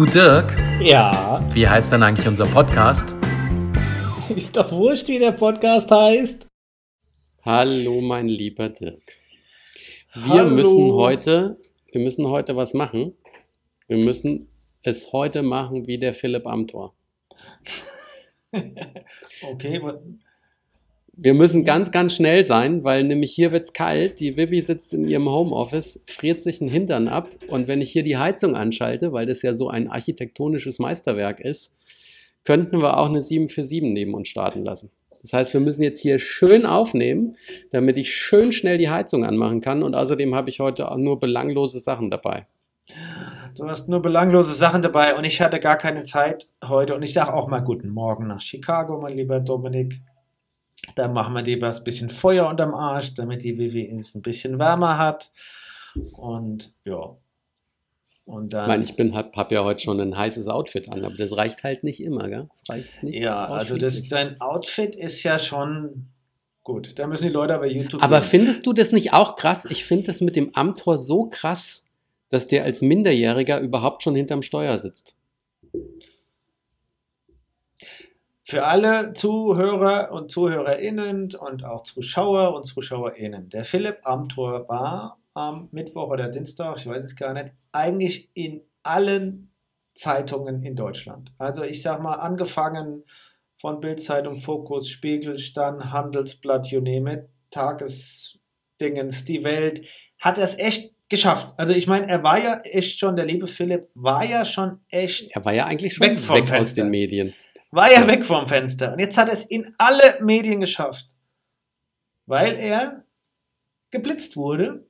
Du Dirk, Ja, wie heißt denn eigentlich unser Podcast? ist doch wurscht, wie der Podcast heißt. Hallo, mein lieber Dirk. Wir Hallo. müssen heute, wir müssen heute was machen. Wir müssen es heute machen wie der Philipp Amthor. Okay, wa- Wir müssen ganz, ganz schnell sein, weil nämlich hier wird's kalt. Die Vivi sitzt in ihrem Homeoffice, friert sich den Hintern ab. Und wenn ich hier die Heizung anschalte, weil das ja so ein architektonisches Meisterwerk ist, könnten wir auch eine 747 neben uns starten lassen. Das heißt, wir müssen jetzt hier schön aufnehmen, damit ich schön schnell die Heizung anmachen kann. Und außerdem habe ich heute auch nur belanglose Sachen dabei. du hast nur belanglose Sachen dabei und ich hatte gar keine Zeit heute. Und ich sage auch mal guten Morgen nach Chicago, mein lieber Dominik. Da machen wir lieber ein bisschen Feuer unterm Arsch, damit die Vivi es ein bisschen wärmer hat. Und ja. Und Ich dann. meine, ich bin, hab, hab ja heute schon ein heißes Outfit an, aber das reicht halt nicht immer, gell? Das reicht nicht. ja, also das, dein Outfit ist ja schon gut. Da müssen die Leute aber YouTube. Aber sehen. findest du das nicht auch krass? Ich finde das mit dem Amtor so krass, dass der als Minderjähriger überhaupt schon hinterm Steuer sitzt. Für alle Zuhörer und ZuhörerInnen und auch Zuschauer und ZuschauerInnen. Der Philipp Amthor war am Mittwoch oder Dienstag, ich weiß es gar nicht, eigentlich in allen Zeitungen in Deutschland. Also ich sag mal, angefangen von Bildzeitung, Fokus, Spiegel, Stern, Handelsblatt, you name it, Tagesdingens, die Welt, hat er es echt geschafft. Also ich meine, er war ja echt schon, der liebe Philipp war ja schon echt Er war ja eigentlich schon Weg weg, aus den Medien. War ja weg vom Fenster. Und jetzt hat er es in alle Medien geschafft. Weil er geblitzt wurde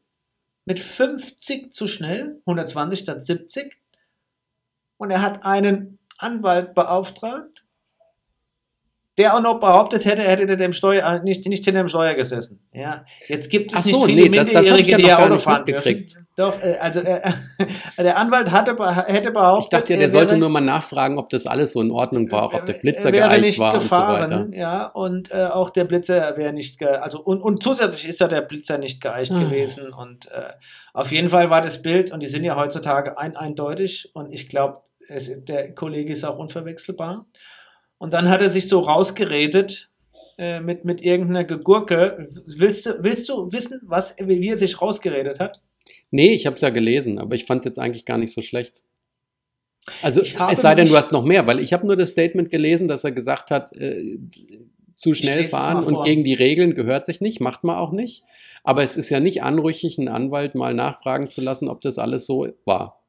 mit 50 zu schnell, 120 statt 70. Und er hat einen Anwalt beauftragt, der auch noch behauptet hätte, er hätte dem Steuer, nicht, nicht hinter dem Steuer gesessen. Ja, jetzt gibt es Ach nicht so, viele nee, das- das Minderjährige, ja die Auto fahren dürfen. Doch, äh, also äh, der Anwalt hatte, hätte behauptet, Ich dachte ja, der er sollte wäre- nur mal nachfragen, ob das alles so in Ordnung war, auch ob der Blitzer er wäre geeicht nicht war gefahren, und so weiter. ja, und äh, auch der Blitzer wäre nicht, ge also und, und zusätzlich ist da der Blitzer nicht geeicht Ah. gewesen und äh, auf jeden Fall war das Bild und die sind ja heutzutage ein eindeutig und ich glaube, der Kollege ist auch unverwechselbar. Und dann hat er sich so rausgeredet äh, mit mit irgendeiner Gegurke. Willst du willst du wissen, was wie er sich rausgeredet hat? Nee, ich habe es ja gelesen, aber ich fand es jetzt eigentlich gar nicht so schlecht. Also es sei denn, du hast noch mehr, weil ich habe nur das Statement gelesen, dass er gesagt hat, äh, zu schnell fahren und gegen die Regeln gehört sich nicht, macht man auch nicht. Aber es ist ja nicht anrüchig, einen Anwalt mal nachfragen zu lassen, ob das alles so war.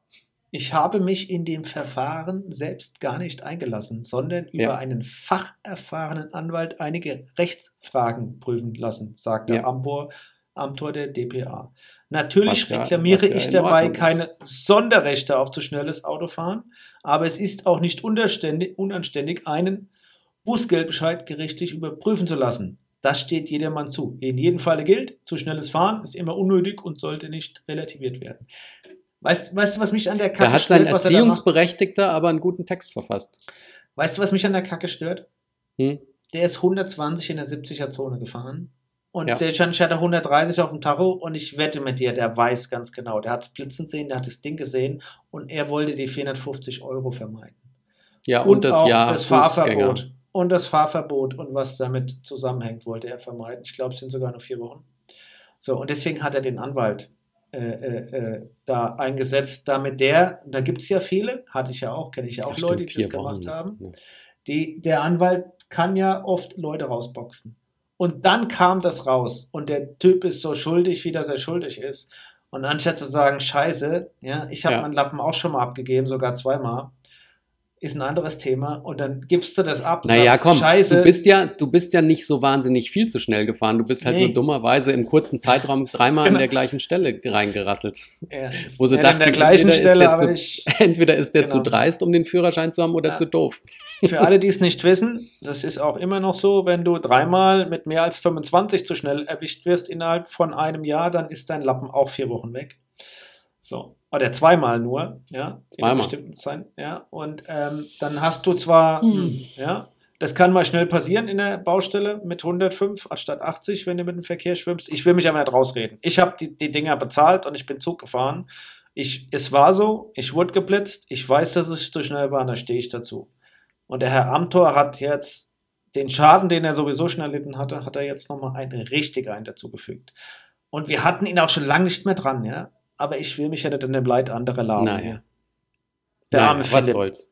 Ich habe mich in dem Verfahren selbst gar nicht eingelassen, sondern über Ja. einen facherfahrenen Anwalt einige Rechtsfragen prüfen lassen, sagte Ja. Amtor, Amtor der DPA. Natürlich ja- reklamiere ich dabei keine Sonderrechte auf zu schnelles Autofahren, aber es ist auch nicht unanständig, einen Bußgeldbescheid gerichtlich überprüfen zu lassen. Das steht jedermann zu. In jedem Falle gilt, zu schnelles Fahren ist immer unnötig und sollte nicht relativiert werden. Weißt, weißt du, was mich an der Kacke Da hat sein stört, er? Erziehungsberechtigter aber einen guten Text verfasst. Weißt du, was mich an der Kacke stört? Hm? Der ist 120 in der 70er-Zone gefahren. Und Ja. hat er 130 auf dem Tacho und ich wette mit dir, der weiß ganz genau. Der hat es blitzen sehen, der hat das Ding gesehen und er wollte die 450 Euro vermeiden. Ja, und, das auch Jahr das. Fahrverbot. Und das Fahrverbot und was damit zusammenhängt, wollte er vermeiden. Ich glaube, es sind sogar noch vier Wochen. So, und deswegen hat er den Anwalt da eingesetzt, damit der, da gibt es ja viele, hatte ich ja auch, kenne ich ja auch Ja, Leute, stimmt, die das gemacht Wochen. haben. Ja. Die, der Anwalt kann ja oft Leute rausboxen. Und dann kam das raus. Und der Typ ist so schuldig, wie dass er schuldig ist. Und anstatt zu sagen, scheiße, ja, ich habe Ja. meinen Lappen auch schon mal abgegeben, sogar zweimal, ist ein anderes Thema. Und dann gibst du das ab. und Naja, sagst, komm, scheiße. du bist ja, du bist ja nicht so wahnsinnig viel zu schnell gefahren. Du bist halt Nee. nur dummerweise im kurzen Zeitraum dreimal Genau. an der gleichen Stelle reingerasselt. ja, Wo sie ja, dachten, an der gleichen entweder, Stelle, ist zu, ich, entweder ist der zu Genau. dreist, um den Führerschein zu haben, oder Ja. zu doof. für alle, die es nicht wissen, das ist auch immer noch so, wenn du dreimal mit mehr als 25 zu schnell erwischt wirst innerhalb von einem Jahr, dann ist dein Lappen auch vier Wochen weg. So. Oder zweimal nur, ja. In Zweimal. bestimmten Zeiten, ja. Und ähm, dann hast du zwar, Hm. hm, ja, das kann mal schnell passieren in der Baustelle mit 105 anstatt 80, wenn du mit dem Verkehr schwimmst. Ich will mich aber nicht rausreden. Ich habe die, die Dinger bezahlt und ich bin Zug gefahren. Ich, es war so, ich wurde geblitzt, ich weiß, dass es zu schnell war, da stehe ich dazu. Und der Herr Amthor hat jetzt den Schaden, den er sowieso schon erlitten hatte, hat er jetzt nochmal einen richtig einen dazugefügt. Und wir hatten ihn auch schon lange nicht mehr dran, ja. Aber ich will mich ja nicht in dem Leid anderer laben. Naja. Ja. Der Naja, arme was Philipp. soll's.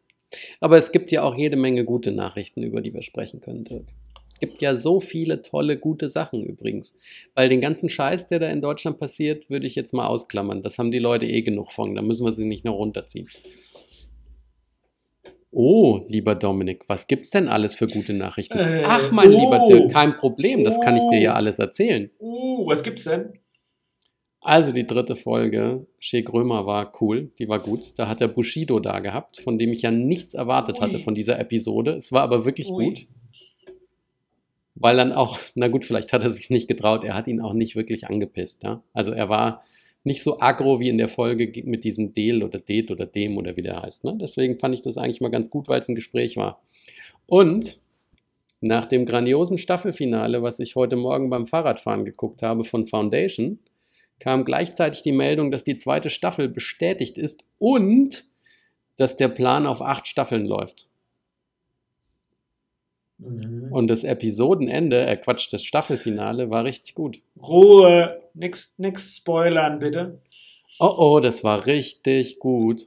Aber es gibt ja auch jede Menge gute Nachrichten, über die wir sprechen können, Dirk. Es gibt ja so viele tolle, gute Sachen übrigens. Weil den ganzen Scheiß, der da in Deutschland passiert, würde ich jetzt mal ausklammern. Das haben die Leute eh genug von. Da müssen wir sie nicht noch runterziehen. Oh, lieber Dominik, was gibt's denn alles für gute Nachrichten? Äh, Ach, mein oh. lieber Dirk, kein Problem, das kann ich dir ja Oh. alles erzählen. Uh, was gibt's denn? Also die dritte Folge, Shea Grömer war cool, die war gut. Da hat er Bushido da gehabt, von dem ich ja nichts erwartet Ui. hatte von dieser Episode. Es war aber wirklich Ui. gut. Weil dann auch, na gut, vielleicht hat er sich nicht getraut, er hat ihn auch nicht wirklich angepisst. Ja? Also er war nicht so aggro wie in der Folge ge- mit diesem Del oder Det oder Dem oder wie der heißt. Ne? Deswegen fand ich das eigentlich mal ganz gut, weil es ein Gespräch war. Und nach dem grandiosen Staffelfinale, was ich heute Morgen beim Fahrradfahren geguckt habe von Foundation, kam gleichzeitig die Meldung, dass die zweite Staffel bestätigt ist und dass der Plan auf acht Staffeln läuft. Mhm. Und das Episodenende, äh Quatsch, das Staffelfinale war richtig gut. Ruhe, nix, nix spoilern, bitte. Oh oh, das war richtig gut.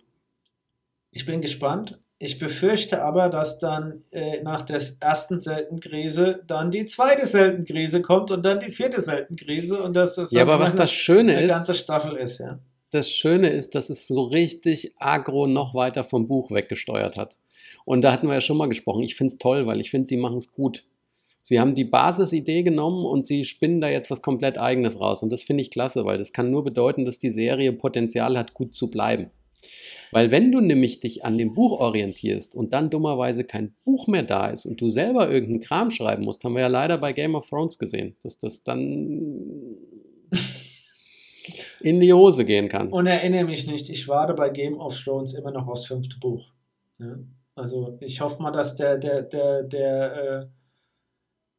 Ich bin gespannt. Ich befürchte aber, dass dann äh, nach der ersten Seltenkrise dann die zweite Seltenkrise kommt und dann die vierte Seltenkrise und dass das Ja, aber was das Schöne eine ganze ist, Staffel ist, ja. das Schöne ist, dass es so richtig agro noch weiter vom Buch weggesteuert hat. Und da hatten wir ja schon mal gesprochen. Ich finde es toll, weil ich finde, sie machen es gut. Sie haben die Basisidee genommen und sie spinnen da jetzt was komplett Eigenes raus. Und das finde ich klasse, weil das kann nur bedeuten, dass die Serie Potenzial hat, gut zu bleiben. Weil wenn du nämlich dich an dem Buch orientierst und dann dummerweise kein Buch mehr da ist und du selber irgendeinen Kram schreiben musst, haben wir ja leider bei Game of Thrones gesehen, dass das dann in die Hose gehen kann. Und erinnere mich nicht, ich warte bei Game of Thrones immer noch aufs fünfte Buch. Ja? Also ich hoffe mal, dass der, der, der, der, äh,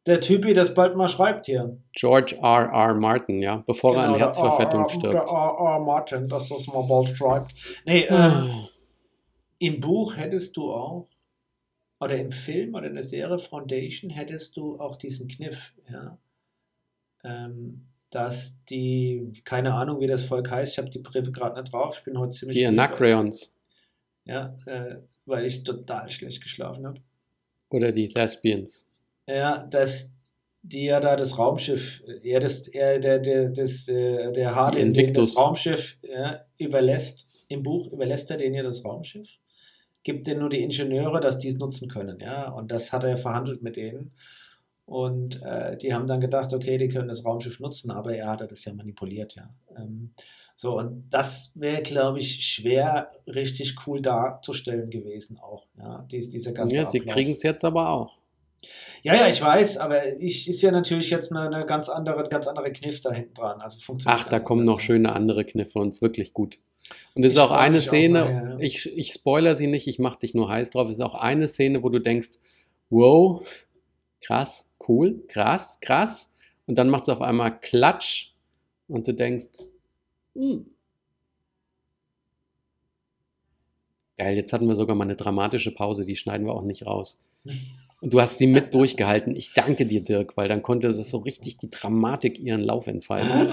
der Typi das bald mal schreibt hier. George R. R. Martin, ja, bevor er an Genau, Herzverfettung R- R- stirbt. Der R. R. Martin, dass das mal bald schreibt. Nee, ähm, Ah. im Buch hättest du auch, oder im Film oder in der Serie Foundation hättest du auch diesen Kniff, ja. Ähm, dass die, keine Ahnung, wie das Volk heißt, ich habe die Briefe gerade nicht drauf, ich bin heute ziemlich. Die Anacreons Ja, äh, weil ich total schlecht geschlafen habe. oder die Lesbians. Ja, dass die ja da das Raumschiff, er das, er der, der, das, äh, der Invictus. das Raumschiff ja, überlässt, im Buch überlässt er denen ja das Raumschiff, gibt denen nur die Ingenieure, dass die es nutzen können, ja, und das hat er verhandelt mit denen. Und äh, die haben dann gedacht, okay, die können das Raumschiff nutzen, aber er hatte das ja manipuliert, ja. Ähm, so, und das wäre, glaube ich, schwer richtig cool darzustellen gewesen auch, ja, dies, dieser ganze Ja, sie kriegen es jetzt aber auch. Ja, ja, ich weiß, aber ich ist ja natürlich jetzt eine, eine ganz andere, ganz andere Kniff da hinten dran. Also funktioniert Ach, da kommen anders, noch schöne andere Kniffe und es ist wirklich gut. Und es ist auch eine mich auch Szene, nachher, ja. ich, ich spoiler sie nicht, ich mache dich nur heiß drauf, es ist auch eine Szene, wo du denkst, wow, krass, cool, krass, krass. Und dann macht es auf einmal Klatsch und du denkst, hm. Geil, jetzt hatten wir sogar mal eine dramatische Pause, die schneiden wir auch nicht raus. Und du hast sie mit durchgehalten. Ich danke dir, Dirk, weil dann konnte es so richtig die Dramatik ihren Lauf entfalten.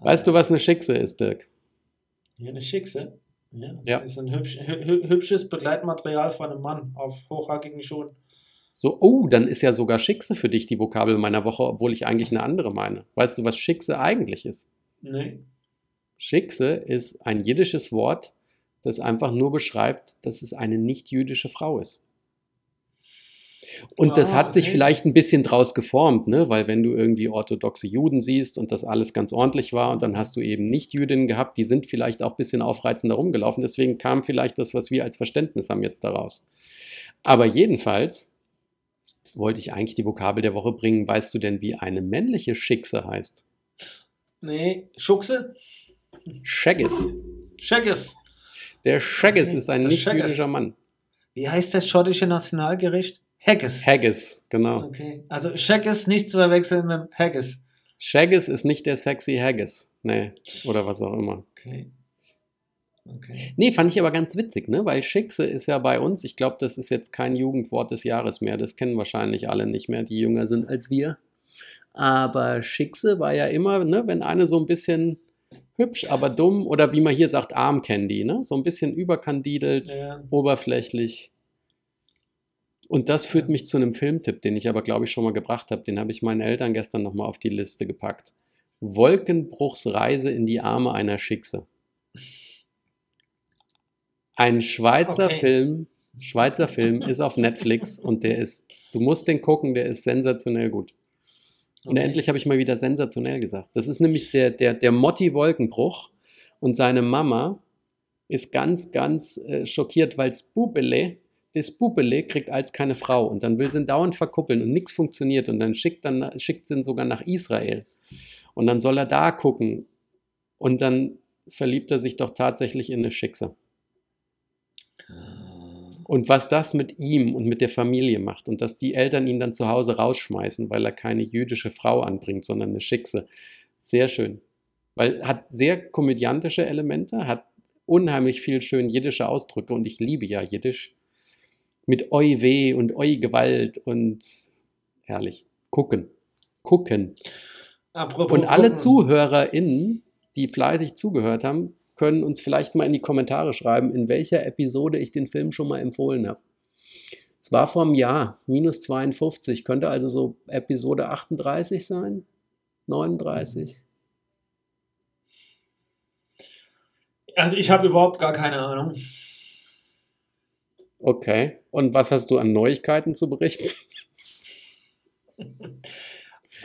Weißt du, was eine Schickse ist, Dirk? Ja, eine Schickse. Ja, Ja. Ist ein hübsch, hü hü- hübsches Begleitmaterial von einem Mann auf hochhackigen Schuhen. So, oh, dann ist ja sogar Schickse für dich die Vokabel meiner Woche, obwohl ich eigentlich eine andere meine. Weißt du, was Schickse eigentlich ist? Nee. Schickse ist ein jiddisches Wort, das einfach nur beschreibt, dass es eine nicht-jüdische Frau ist. Und das Ah, hat sich okay. vielleicht ein bisschen draus geformt, ne? weil wenn du irgendwie orthodoxe Juden siehst und das alles ganz ordentlich war und dann hast du eben Nicht-Jüdinnen gehabt, die sind vielleicht auch ein bisschen aufreizender rumgelaufen, deswegen kam vielleicht das, was wir als Verständnis haben jetzt daraus. Aber jedenfalls wollte ich eigentlich die Vokabel der Woche bringen. Weißt du denn, wie eine männliche Schickse heißt? Nee. Schuchse? Shaggis. Scheckes. Der Shaggis ist ein das nicht-jüdischer Shaggis. Mann. Wie heißt das schottische Nationalgericht? Haggis. Haggis, genau. Okay. Also Scheckes nicht zu verwechseln mit Haggis. Shaggis ist nicht der sexy Haggis. Nee, oder was auch immer. Okay. Okay. Nee, fand ich aber ganz witzig, ne? Weil Schickse ist ja bei uns, ich glaube, das ist jetzt kein Jugendwort des Jahres mehr. Das kennen wahrscheinlich alle nicht mehr, die jünger sind als wir. Aber Schickse war ja immer, ne, wenn eine so ein bisschen hübsch, aber dumm oder wie man hier sagt, Armcandy, ne? So ein bisschen überkandidelt, Ja. oberflächlich. Und das führt mich zu einem Filmtipp, den ich aber, glaube ich, schon mal gebracht habe. Den habe ich meinen Eltern gestern nochmal auf die Liste gepackt. Wolkenbruchs Reise in die Arme einer Schickse. Ein Schweizer Okay. Film, Schweizer Film ist auf Netflix und der ist, du musst den gucken, der ist sensationell gut. Und Okay. endlich habe ich mal wieder sensationell gesagt. Das ist nämlich der, der, der Motti Wolkenbruch und seine Mama ist ganz, ganz äh, schockiert, weil das Bubele, das Bubele kriegt als keine Frau und dann will sie ihn dauernd verkuppeln und nichts funktioniert und dann schickt, dann schickt sie ihn sogar nach Israel und dann soll er da gucken und dann verliebt er sich doch tatsächlich in eine Schickse. Und was das mit ihm und mit der Familie macht und dass die Eltern ihn dann zu Hause rausschmeißen, weil er keine jüdische Frau anbringt, sondern eine Schickse. Sehr schön. Weil hat sehr komödiantische Elemente, hat unheimlich viel schön jiddische Ausdrücke und ich liebe ja Jiddisch. Mit Oi weh und Oi Gewalt und herrlich. Gucken. Gucken. Apropos Und alle gucken. ZuhörerInnen, die fleißig zugehört haben, können uns vielleicht mal in die Kommentare schreiben, in welcher Episode ich den Film schon mal empfohlen habe. Es war vor einem Jahr, minus 52, könnte also so Episode 38 sein, 39. Also ich habe überhaupt gar keine Ahnung. Okay. Und was hast du an Neuigkeiten zu berichten?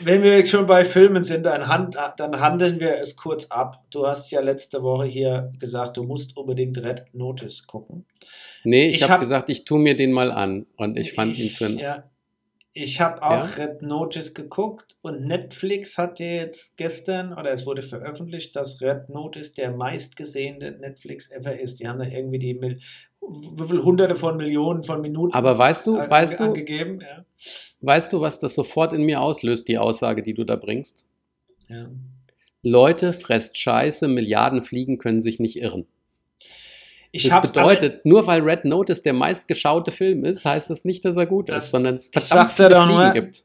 Wenn wir schon bei Filmen sind, dann, hand, dann handeln wir es kurz ab. Du hast ja letzte Woche hier gesagt, du musst unbedingt Red Notice gucken. Nee, ich, Ich habe hab- gesagt, ich tue mir den mal an. Und ich fand ihn für ein Ja, ich habe auch Ja? Red Notice geguckt und Netflix hat ja jetzt gestern, oder es wurde veröffentlicht, dass Red Notice der meistgesehene Netflix ever ist. Die haben da irgendwie die Mil wie viel hunderte von Millionen von Minuten Aber weißt du, ange- weißt du, angegeben. Ja. weißt du, was das sofort in mir auslöst, die Aussage, die du da bringst? Ja. Leute, fresst Scheiße, Milliarden Fliegen können sich nicht irren. Ich Das bedeutet, nur weil Red Notice der meistgeschaute Film ist, heißt das nicht, dass er gut Das- ist, sondern es verdammt viele Fliegen nur- gibt.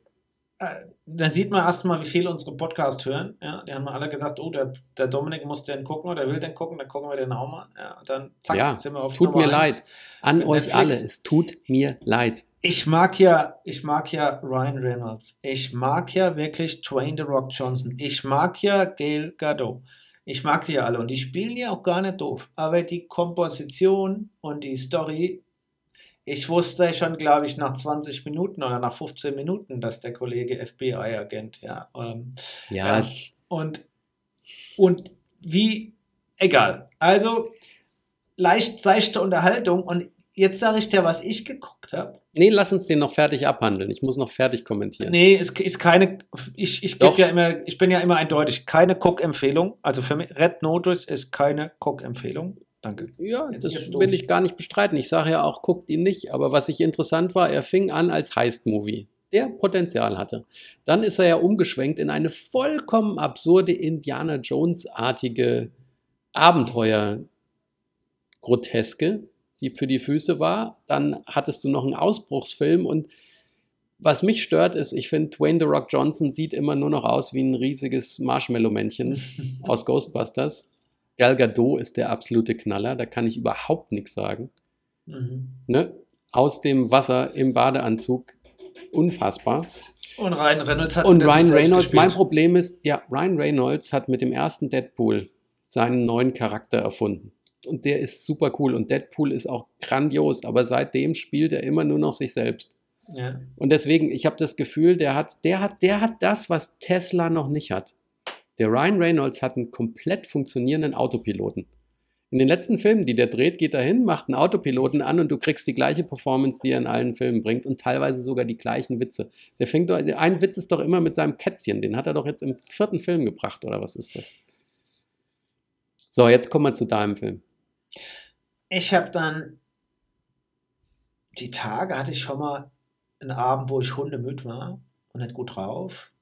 Äh, Da sieht man erstmal, wie viele unsere Podcast hören. Ja, die haben alle gedacht, oh, der, der Dominik muss den gucken oder will den gucken, dann gucken wir den auch mal. Ja, dann zack, Ja, sind wir es auf tut Nummer mir eins. leid. An Mit euch Netflix. alle, es tut mir leid. Ich mag ja, ich mag ja Ryan Reynolds. Ich mag ja wirklich Dwayne The Rock Johnson. Ich mag ja Gail Gadot. Ich mag die ja alle und die spielen ja auch gar nicht doof. Aber die Komposition und die Story, ich wusste schon, glaube ich, nach 20 Minuten oder nach 15 Minuten, dass der Kollege FBI-Agent, ja. Ähm, Ja, Ja. und, und wie, egal. Also, leicht seichte Unterhaltung. Und jetzt sage ich dir, was ich geguckt habe. nee, lass uns den noch fertig abhandeln. Ich muss noch fertig kommentieren. Nee, es ist keine, ich, ich, ja immer, ich bin ja immer eindeutig, keine Cook-Empfehlung. Also für mich, Red Notice ist keine Cook-Empfehlung. Danke. Ja, Jetzt- das jetzt will ich gar nicht bestreiten. Ich sage ja auch, guckt ihn nicht. Aber was ich interessant war, er fing an als Heist-Movie, der Potenzial hatte. Dann ist er ja umgeschwenkt in eine vollkommen absurde Indiana Jones-artige Abenteuer-Groteske, die für die Füße war. Dann hattest du noch einen Ausbruchsfilm und was mich stört, ist, ich finde, Dwayne The Rock Johnson sieht immer nur noch aus wie ein riesiges Marshmallow-Männchen aus Ghostbusters. Gal Gadot ist der absolute Knaller, da kann ich überhaupt nichts sagen. Mhm. Ne? Aus dem Wasser im Badeanzug, unfassbar. Und Ryan Reynolds hat Und Ryan Reynolds, mein. Problem ist, ja, Ryan Reynolds hat mit dem ersten Deadpool seinen neuen Charakter erfunden. Und der ist super cool und Deadpool ist auch grandios, aber seitdem spielt er immer nur noch sich selbst. Ja. Und deswegen, ich habe das Gefühl, der hat, der hat, der hat das, was Tesla noch nicht hat. Der Ryan Reynolds hat einen komplett funktionierenden Autopiloten. In den letzten Filmen, die der dreht, geht er hin, macht einen Autopiloten an und du kriegst die gleiche Performance, die er in allen Filmen bringt und teilweise sogar die gleichen Witze. Der fängt doch, ein Witz ist doch immer mit seinem Kätzchen, den hat er doch jetzt im vierten Film gebracht, oder was ist das? So, jetzt kommen wir zu deinem Film. Ich habe dann die Tage hatte ich schon mal einen Abend, wo ich hundemüd war und nicht gut drauf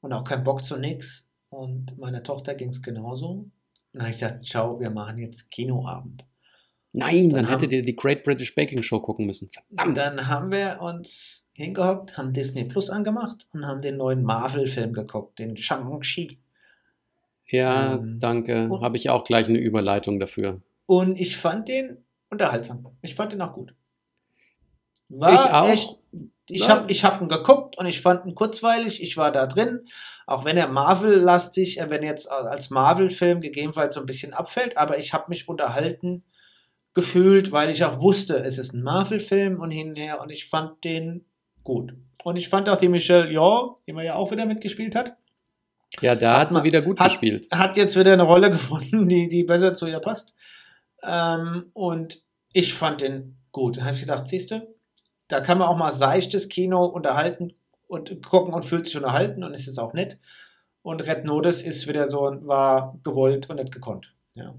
und auch keinen Bock zu nix. Und meiner Tochter ging es genauso. Und dann habe ich gesagt, schau, wir machen jetzt Kinoabend. Nein, dann, Dann hättet ihr die Great British Baking Show gucken müssen. Verdammt. dann haben wir uns hingehockt, haben Disney Plus angemacht und haben den neuen Marvel-Film geguckt, den Shang-Chi. Ja, Ähm, danke. Habe ich auch gleich eine Überleitung dafür. Und ich fand den unterhaltsam. Ich fand den auch gut. ich auch. Echt, ich habe ich hab ihn geguckt und ich fand ihn kurzweilig. Ich war da drin. Auch wenn er Marvel-lastig, äh, wenn er jetzt als Marvel-Film gegebenenfalls so ein bisschen abfällt, aber ich habe mich unterhalten gefühlt, weil ich auch wusste, es ist ein Marvel-Film und hin und her und ich fand den gut. Und ich fand auch die Michelle Yeoh, die man ja auch wieder mitgespielt hat, Ja, da Hat hat, man- wieder gut hat- gespielt. hat jetzt wieder eine Rolle gefunden, die, die besser zu ihr passt. Ähm, und ich fand den gut. Da habe ich gedacht, siehst du, da kann man auch mal seichtes Kino unterhalten und gucken und fühlt sich unterhalten und ist es auch nett. Und Red Notice ist wieder so, war gewollt und nicht gekonnt. Ja.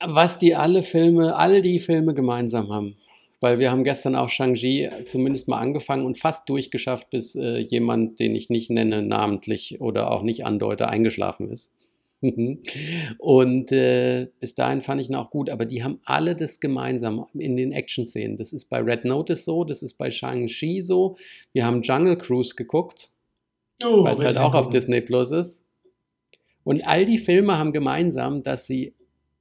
Was die alle Filme, all die Filme gemeinsam haben. Weil wir haben gestern auch Shang-Chi zumindest mal angefangen und fast durchgeschafft, bis äh, jemand, den ich nicht nenne, namentlich oder auch nicht andeute, eingeschlafen ist. und äh, bis dahin fand ich ihn auch gut, aber die haben alle das gemeinsam in den Action-Szenen. Das ist bei Red Notice so, das ist bei Shang-Chi so. Wir haben Jungle Cruise geguckt, Oh, weil es halt auch auf Disney Plus ist. Und all die Filme haben gemeinsam, dass sie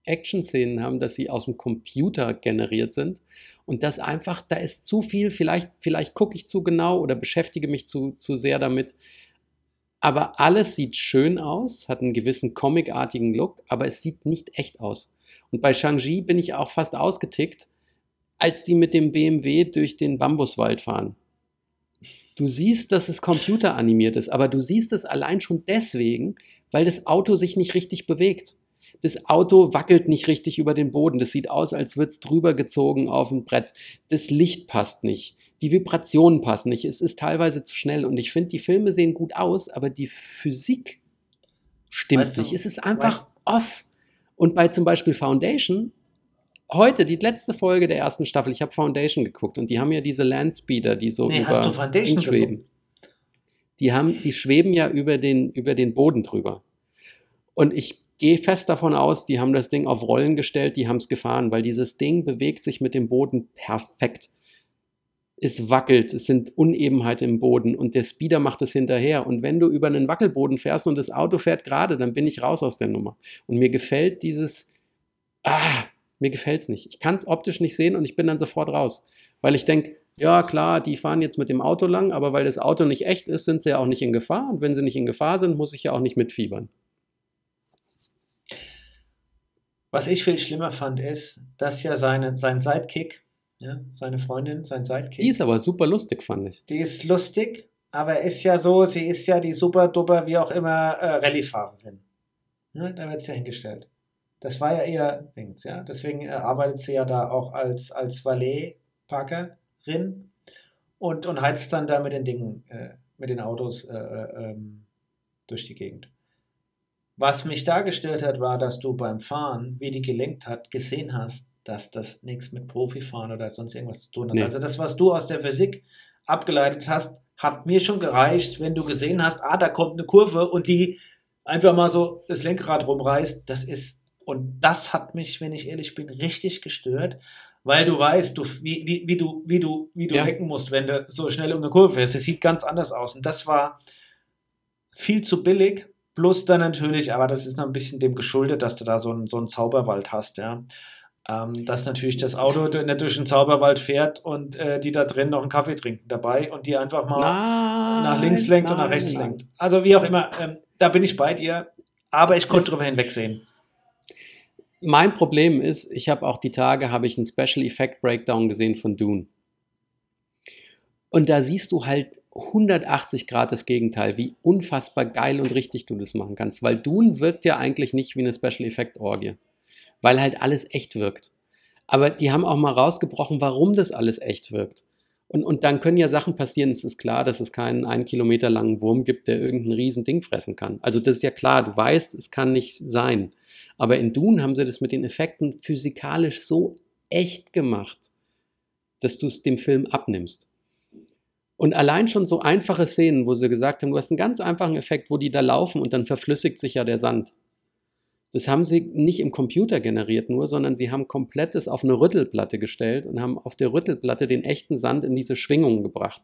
Action-Szenen haben, dass sie aus dem Computer generiert sind und das einfach, da ist zu viel, vielleicht, vielleicht gucke ich zu genau oder beschäftige mich zu, zu sehr damit. Aber alles sieht schön aus, hat einen gewissen comicartigen Look, aber es sieht nicht echt aus. Und bei Shang-Chi bin ich auch fast ausgetickt, als die mit dem BMW durch den Bambuswald fahren. Du siehst, dass es computeranimiert ist, aber du siehst es allein schon deswegen, weil das Auto sich nicht richtig bewegt. Das Auto wackelt nicht richtig über den Boden. Das sieht aus, als würde es drüber gezogen auf ein Brett. Das Licht passt nicht. Die Vibrationen passen nicht. Es ist teilweise zu schnell. Und ich finde, die Filme sehen gut aus, aber die Physik stimmt Weißt du, nicht. Es ist einfach off. Und bei zum Beispiel Foundation, heute die letzte Folge der ersten Staffel, ich habe Foundation geguckt und die haben ja diese Landspeeder, die so Nee, über hast du Foundation schweben. Die, haben, die schweben ja über den, über den Boden drüber. Und ich gehe fest davon aus, die haben das Ding auf Rollen gestellt, die haben es gefahren, weil dieses Ding bewegt sich mit dem Boden perfekt. Es wackelt, es sind Unebenheiten im Boden und der Speeder macht es hinterher. Und wenn du über einen Wackelboden fährst und das Auto fährt gerade, dann bin ich raus aus der Nummer. Und mir gefällt dieses, ah, mir gefällt es nicht. Ich kann es optisch nicht sehen und ich bin dann sofort raus. Weil ich denke, ja klar, die fahren jetzt mit dem Auto lang, aber weil das Auto nicht echt ist, sind sie ja auch nicht in Gefahr. Und wenn sie nicht in Gefahr sind, muss ich ja auch nicht mitfiebern. Was ich viel schlimmer fand, ist, dass ja seine, sein Sidekick, ja, seine Freundin, sein Sidekick, Die ist aber super lustig, fand ich. die ist lustig, aber ist ja so, sie ist ja die super duper, wie auch immer, äh, Rallye-Fahrerin. Ne, da wird es ja hingestellt. Das war ja ihr Dings, ja. Deswegen äh, arbeitet sie ja da auch als, als Valet-Parkerin und, und heizt dann da mit den Dingen, äh, mit den Autos äh, äh, ähm, durch die Gegend. Was mich da gestört hat, war, dass du beim Fahren, wie die gelenkt hat, gesehen hast, dass das nichts mit Profifahren oder sonst irgendwas zu tun hat. Nee. Also das, was du aus der Physik abgeleitet hast, hat mir schon gereicht, wenn du gesehen hast, ah, da kommt eine Kurve und die einfach mal so das Lenkrad rumreißt. Das ist, und das hat mich, wenn ich ehrlich bin, richtig gestört, weil du weißt, du, wie, wie, wie du, wie du, wie du Ja. lenken musst, wenn du so schnell um eine Kurve fährst. Es sieht ganz anders aus. Und das war viel zu billig. Plus dann natürlich, aber das ist noch ein bisschen dem geschuldet, dass du da so einen, so einen Zauberwald hast, ja. Ähm, dass natürlich das Auto nicht durch den Zauberwald fährt und äh, die da drin noch einen Kaffee trinken dabei und die einfach mal Nein, nach links lenkt und nach nein, rechts nein. lenkt. Also wie auch immer, ähm, da bin ich bei dir, aber ich konnte drüber hinwegsehen. Mein Problem ist, ich habe auch die Tage, habe ich einen Special Effect Breakdown gesehen von Dune. Und da siehst du halt 180 Grad das Gegenteil, wie unfassbar geil und richtig du das machen kannst. Weil Dune wirkt ja eigentlich nicht wie eine Special Effect Orgie. Weil halt alles echt wirkt. Aber die haben auch mal rausgebrochen, warum das alles echt wirkt. Und, und dann können ja Sachen passieren. Es ist klar, dass es keinen einen Kilometer langen Wurm gibt, der irgendein riesen Ding fressen kann. Also das ist ja klar, du weißt, es kann nicht sein. Aber in Dune haben sie das mit den Effekten physikalisch so echt gemacht, dass du es dem Film abnimmst. Und allein schon so einfache Szenen, wo sie gesagt haben, du hast einen ganz einfachen Effekt, wo die da laufen und dann verflüssigt sich ja der Sand. Das haben sie nicht im Computer generiert nur, sondern sie haben komplettes auf eine Rüttelplatte gestellt und haben auf der Rüttelplatte den echten Sand in diese Schwingungen gebracht.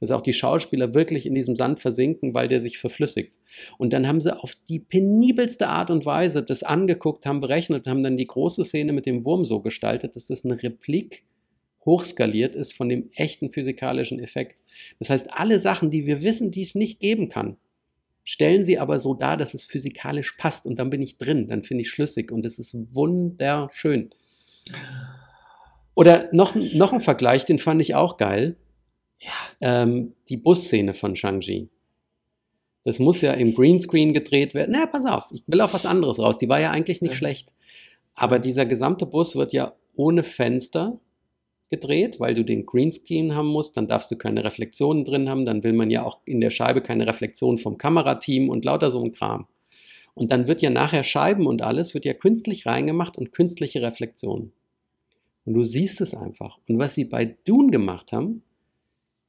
Dass auch die Schauspieler wirklich in diesem Sand versinken, weil der sich verflüssigt. Und dann haben sie auf die penibelste Art und Weise das angeguckt, haben berechnet und haben dann die große Szene mit dem Wurm so gestaltet, dass das eine Replik hochskaliert ist von dem echten physikalischen Effekt. Das heißt, alle Sachen, die wir wissen, die es nicht geben kann, stellen sie aber so dar, dass es physikalisch passt und dann bin ich drin, dann finde ich schlüssig und es ist wunderschön. Oder noch, noch ein Vergleich, den fand ich auch geil. Ja. Ähm, die Busszene von Shang-Chi. Das muss ja im Greenscreen gedreht werden. Na, pass auf, ich will auf was anderes raus. Die war ja eigentlich nicht ja. schlecht. Aber dieser gesamte Bus wird ja ohne Fenster gedreht, weil du den Greenscreen haben musst, dann darfst du keine Reflexionen drin haben, dann will man ja auch in der Scheibe keine Reflexion vom Kamerateam und lauter so ein Kram. Und dann wird ja nachher Scheiben und alles, wird ja künstlich reingemacht und künstliche Reflexionen. Und du siehst es einfach. Und was sie bei Dune gemacht haben,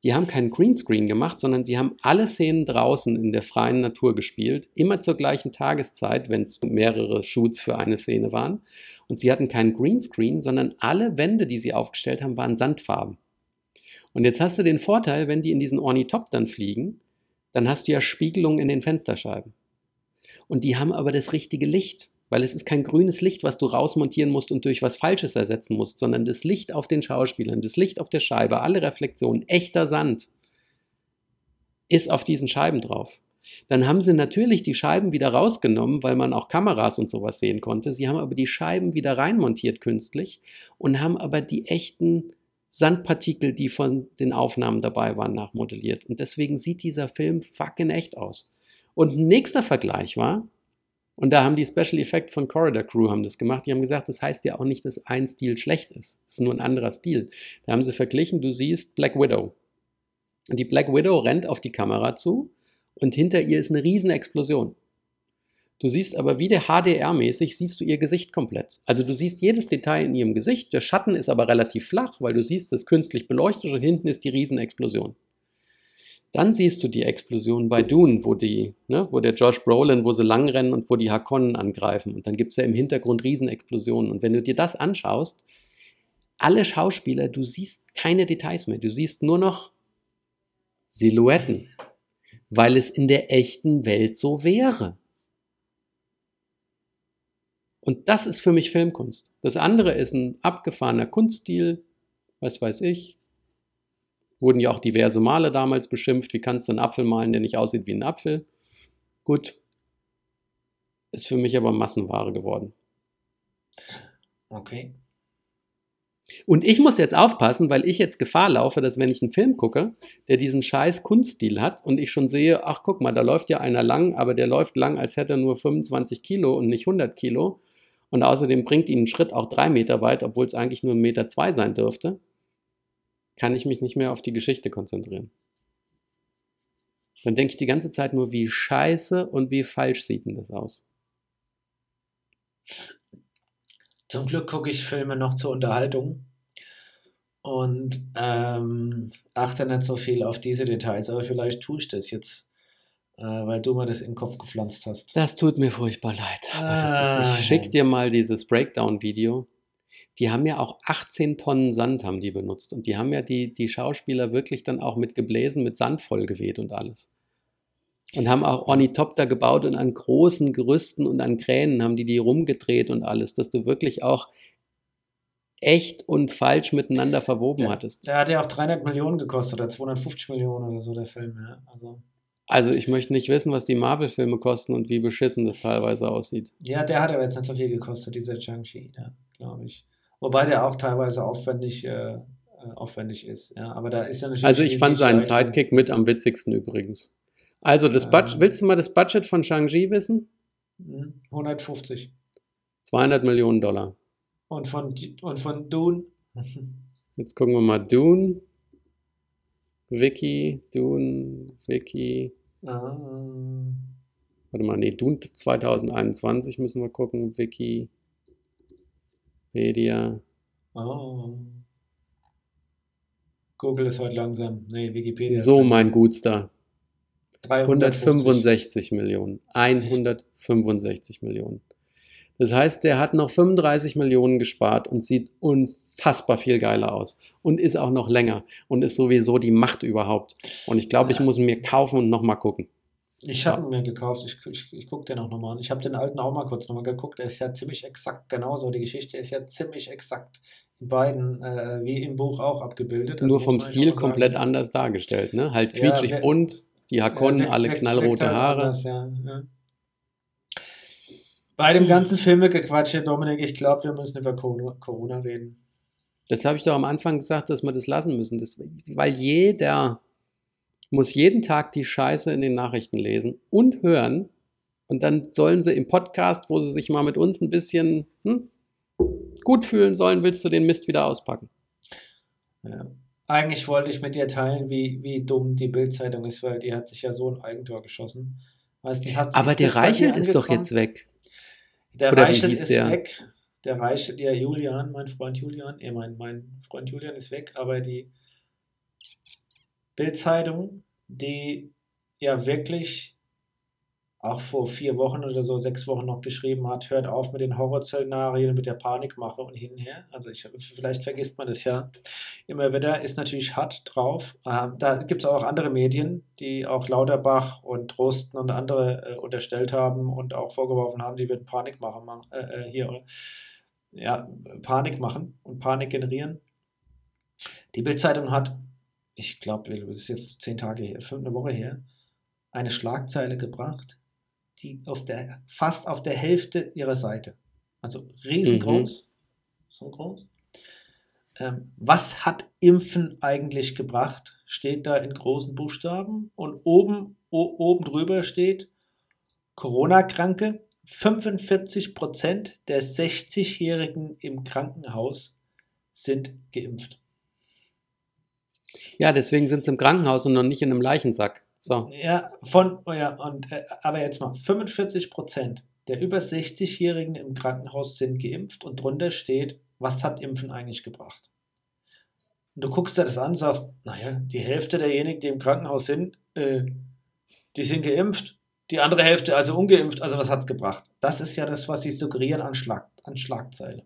die haben keinen Greenscreen gemacht, sondern sie haben alle Szenen draußen in der freien Natur gespielt, immer zur gleichen Tageszeit, wenn es mehrere Shoots für eine Szene waren. Und sie hatten keinen Greenscreen, sondern alle Wände, die sie aufgestellt haben, waren Sandfarben. Und jetzt hast du den Vorteil, wenn die in diesen Ornithoptern fliegen, dann hast du ja Spiegelungen in den Fensterscheiben. Und die haben aber das richtige Licht. Weil es ist kein grünes Licht, was du rausmontieren musst und durch was Falsches ersetzen musst, sondern das Licht auf den Schauspielern, das Licht auf der Scheibe, alle Reflexionen, echter Sand ist auf diesen Scheiben drauf. Dann haben sie natürlich die Scheiben wieder rausgenommen, weil man auch Kameras und sowas sehen konnte. Sie haben aber die Scheiben wieder reinmontiert künstlich und haben aber die echten Sandpartikel, die von den Aufnahmen dabei waren, nachmodelliert. Und deswegen sieht dieser Film fucking echt aus. Und nächster Vergleich war, und da haben die Special Effect von Corridor Crew haben das gemacht. Die haben gesagt, das heißt ja auch nicht, dass ein Stil schlecht ist. Es ist nur ein anderer Stil. Da haben sie verglichen, du siehst Black Widow. Und die Black Widow rennt auf die Kamera zu und hinter ihr ist eine riesen Explosion. Du siehst aber wieder HDR-mäßig, siehst du ihr Gesicht komplett. Also du siehst jedes Detail in ihrem Gesicht. Der Schatten ist aber relativ flach, weil du siehst, es künstlich beleuchtet und hinten ist die Riesenexplosion. Dann siehst du die Explosion bei Dune, wo, die, ne, wo der Josh Brolin, wo sie langrennen und wo die Hakonnen angreifen. Und dann gibt es ja im Hintergrund Riesenexplosionen. Und wenn du dir das anschaust, alle Schauspieler, du siehst keine Details mehr. Du siehst nur noch Silhouetten, weil es in der echten Welt so wäre. Und das ist für mich Filmkunst. Das andere ist ein abgefahrener Kunststil, was weiß ich, Wurden ja auch diverse Male damals beschimpft. Wie kannst du einen Apfel malen, der nicht aussieht wie ein Apfel? Gut. Ist für mich aber Massenware geworden. Okay. Und ich muss jetzt aufpassen, weil ich jetzt Gefahr laufe, dass wenn ich einen Film gucke, der diesen scheiß Kunststil hat und ich schon sehe, ach guck mal, da läuft ja einer lang, aber der läuft lang, als hätte er nur 25 Kilo und nicht 100 Kilo. Und außerdem bringt ihn einen Schritt auch drei Meter weit, obwohl es eigentlich nur ein Meter zwei sein dürfte kann ich mich nicht mehr auf die Geschichte konzentrieren. Dann denke ich die ganze Zeit nur, wie scheiße und wie falsch sieht denn das aus. Zum Glück gucke ich Filme noch zur Unterhaltung und ähm, achte nicht so viel auf diese Details, aber vielleicht tue ich das jetzt, äh, weil du mir das in den Kopf gepflanzt hast. Das tut mir furchtbar leid. Ah, ist, ich schicke dir mal dieses Breakdown-Video die haben ja auch 18 Tonnen Sand haben die benutzt und die haben ja die, die Schauspieler wirklich dann auch mit Gebläsen, mit Sand vollgeweht und alles. Und haben auch Ornithopter gebaut und an großen Gerüsten und an Kränen haben die die rumgedreht und alles, dass du wirklich auch echt und falsch miteinander verwoben der, hattest. Der hat ja auch 300 Millionen gekostet oder 250 Millionen oder so, der Film. Ja. Also. also ich möchte nicht wissen, was die Marvel-Filme kosten und wie beschissen das teilweise aussieht. Ja, der hat aber jetzt nicht so viel gekostet, dieser Chang-Chi, ja, glaube ich. Wobei der auch teilweise aufwendig, äh, äh, aufwendig ist. Ja, aber da ist ja natürlich. Also ich fand seinen Sidekick mit am witzigsten übrigens. Also das Budget, ähm, willst du mal das Budget von Shang-Chi wissen? 150. Hm, 200 Millionen Dollar. Und von, und von Dune? Jetzt gucken wir mal Dune. Wiki, Dune, Wiki. Ah. Warte mal, nee, Dune 2021 müssen wir gucken. Wiki. Wikipedia. Oh. Google ist heute langsam. Nee, Wikipedia. So, mein Gutster. 165 Millionen. 165 Millionen. Das heißt, der hat noch 35 Millionen gespart und sieht unfassbar viel geiler aus und ist auch noch länger und ist sowieso die Macht überhaupt. Und ich glaube, ich Ja. muss ihn mir kaufen und nochmal gucken. Ich habe ihn mir gekauft, ich, ich, ich gucke den auch nochmal an. Ich habe den alten auch mal kurz nochmal geguckt, der ist ja ziemlich exakt genauso. Die Geschichte ist ja ziemlich exakt in beiden, äh, wie im Buch auch abgebildet. Also Nur vom Stil komplett anders dargestellt. Ne? Halt Ja, quietschig wer- bunt, die Hakonnen, wirkt- alle knallrote halt Haare. anders, ja, ja. Bei dem ganzen Filmegequatsche, Dominik, ich glaube, wir müssen über Corona, Corona reden. Das habe ich doch am Anfang gesagt, dass wir das lassen müssen. Das, weil jeder muss jeden Tag die Scheiße in den Nachrichten lesen und hören. Und dann sollen sie im Podcast, wo sie sich mal mit uns ein bisschen hm, gut fühlen sollen, willst du den Mist wieder auspacken. Ja. Eigentlich wollte ich mit dir teilen, wie, wie dumm die Bildzeitung ist, weil die hat sich ja so ein Eigentor geschossen. Hast, Aber der Reichelt ist doch jetzt weg. Der Oder Reichelt ist der? weg. Der Reichelt, ja, Julian, mein Freund Julian, eh, mein, mein Freund Julian ist weg, aber die Bildzeitung, die ja wirklich auch vor vier Wochen oder so, sechs Wochen noch geschrieben hat, hört auf mit den Horrorszenarien, mit der Panikmache und hin und her. Also ich, vielleicht vergisst man das ja immer wieder, ist natürlich hart drauf. Ähm, da gibt es auch andere Medien, die auch Lauterbach und Drosten und andere äh, unterstellt haben und auch vorgeworfen haben, die würden Panik machen, ma- äh, äh, hier, ja, Panik machen und Panik generieren. Die Bildzeitung hat, ich glaube, das ist jetzt zehn Tage her, fünf, eine Woche her, eine Schlagzeile gebracht, die auf der, fast auf der Hälfte ihrer Seite, also riesengroß, so groß. Ähm, was hat Impfen eigentlich gebracht? Steht da in großen Buchstaben und oben, o, oben drüber steht Corona-Kranke. 45 Prozent der 60-Jährigen im Krankenhaus sind geimpft. Ja, deswegen sind sie im Krankenhaus und noch nicht in einem Leichensack. So. Ja, von, oh ja, und, äh, aber jetzt mal, 45 Prozent der über 60-Jährigen im Krankenhaus sind geimpft und drunter steht, was hat Impfen eigentlich gebracht? Und du guckst dir das an und sagst, naja, die Hälfte derjenigen, die im Krankenhaus sind, äh, die sind geimpft, die andere Hälfte also ungeimpft, also was hat es gebracht? Das ist ja das, was sie suggerieren an, Schlag, an Schlagzeile.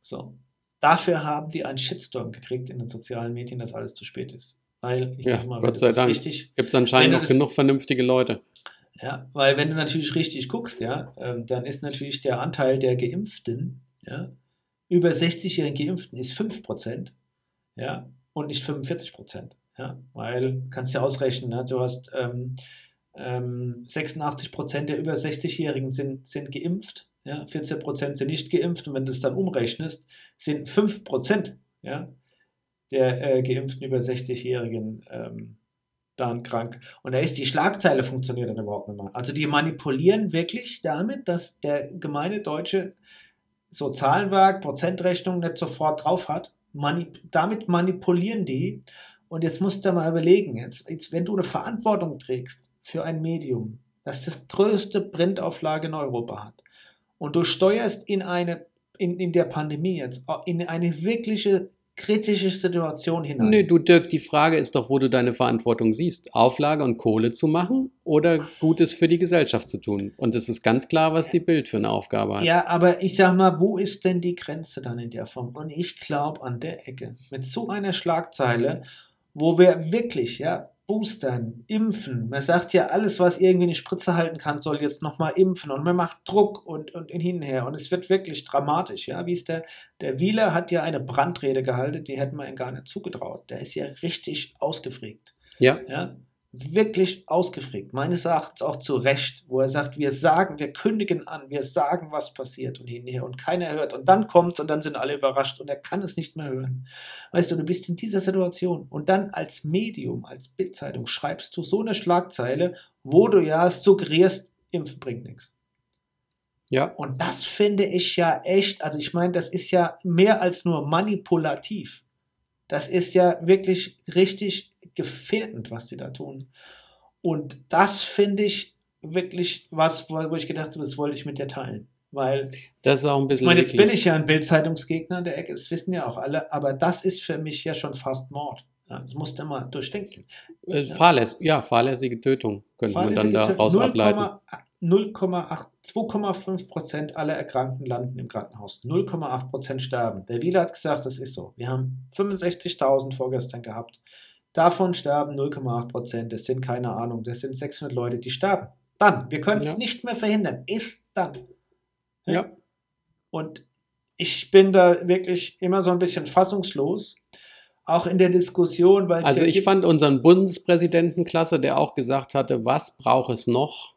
So. Dafür haben die einen Shitstorm gekriegt in den sozialen Medien, dass alles zu spät ist. Weil, ich Ja, sag mal, Gott sei Dank. Gibt es anscheinend noch genug vernünftige Leute. ja, weil wenn du natürlich richtig guckst, ja, ähm, dann ist natürlich der Anteil der Geimpften, ja, über 60-jährigen Geimpften ist 5%, ja, und nicht 45%, ja, weil, kannst ja ausrechnen, ne, du hast ähm, ähm, 86% der über 60-Jährigen sind, sind geimpft, ja, 14% sind nicht geimpft und wenn du es dann umrechnest, sind 5%, ja, der äh, geimpften über 60-Jährigen ähm, dann krank. Und da ist die Schlagzeile funktioniert dann überhaupt nicht mehr. Also die manipulieren wirklich damit, dass der gemeine Deutsche so Zahlenwerk, Prozentrechnung nicht sofort drauf hat. Mani damit manipulieren die. Und jetzt musst du mal überlegen, jetzt, jetzt, wenn du eine Verantwortung trägst für ein Medium, das das größte Printauflage in Europa hat, und du steuerst in eine, in, in der Pandemie jetzt, in eine wirkliche kritische Situation hinein. Nee, du Dirk, die Frage ist doch, wo du deine Verantwortung siehst. Auflage und Kohle zu machen oder Gutes für die Gesellschaft zu tun. Und es ist ganz klar, was die Bild für eine Aufgabe hat. Ja, aber ich sag mal, wo ist denn die Grenze dann in der Form? Und ich glaube an der Ecke, mit so einer Schlagzeile, wo wir wirklich, ja, boostern, impfen, man sagt ja, alles, was irgendwie eine Spritze halten kann, soll jetzt nochmal impfen. Und man macht Druck und, und hin und her. Und es wird wirklich dramatisch, ja, wie ist der, der Wieler hat ja eine Brandrede gehalten, die hätten wir ihm gar nicht zugetraut, der ist ja richtig ausgefragt. Ja. Ja, wirklich ausgefragt, meines Erachtens auch zu Recht, wo er sagt, wir sagen, wir kündigen an, wir sagen, was passiert und hin und her und keiner hört und dann kommt's und dann sind alle überrascht und er kann es nicht mehr hören. Weißt du, du bist in dieser Situation und dann als Medium, als Bildzeitung schreibst du so eine Schlagzeile, wo du ja suggerierst, Impfen bringt nichts. Ja. Und das finde ich ja echt, also ich meine, das ist ja mehr als nur manipulativ. Das ist ja wirklich richtig gefährdend, was die da tun. Und das finde ich wirklich was, wo, ich gedacht habe, das wollte ich mit dir teilen. Weil, Das ist auch ein ich bisschen meine, jetzt bin ich ja ein Bildzeitungsgegner in der Ecke, das wissen ja auch alle, aber das ist für mich ja schon fast Mord. Ja, das musst du mal durchdenken. Äh, fahrläss ja, fahrlässige Tötung könnte man dann daraus ableiten. 0,8, 2,5 Prozent aller Erkrankten landen im Krankenhaus. 0,8 Prozent sterben. Der Wieler hat gesagt, das ist so. Wir haben 65.000 vorgestern gehabt. Davon sterben 0,8 Prozent. Das sind keine Ahnung. Das sind 600 Leute, die sterben. Dann. Wir können es Ja. nicht mehr verhindern. Ist dann. Ja. Und ich bin da wirklich immer so ein bisschen fassungslos. Auch in der Diskussion, weil Also ja ich fand unseren Bundespräsidenten klasse, der auch gesagt hatte, was braucht es noch,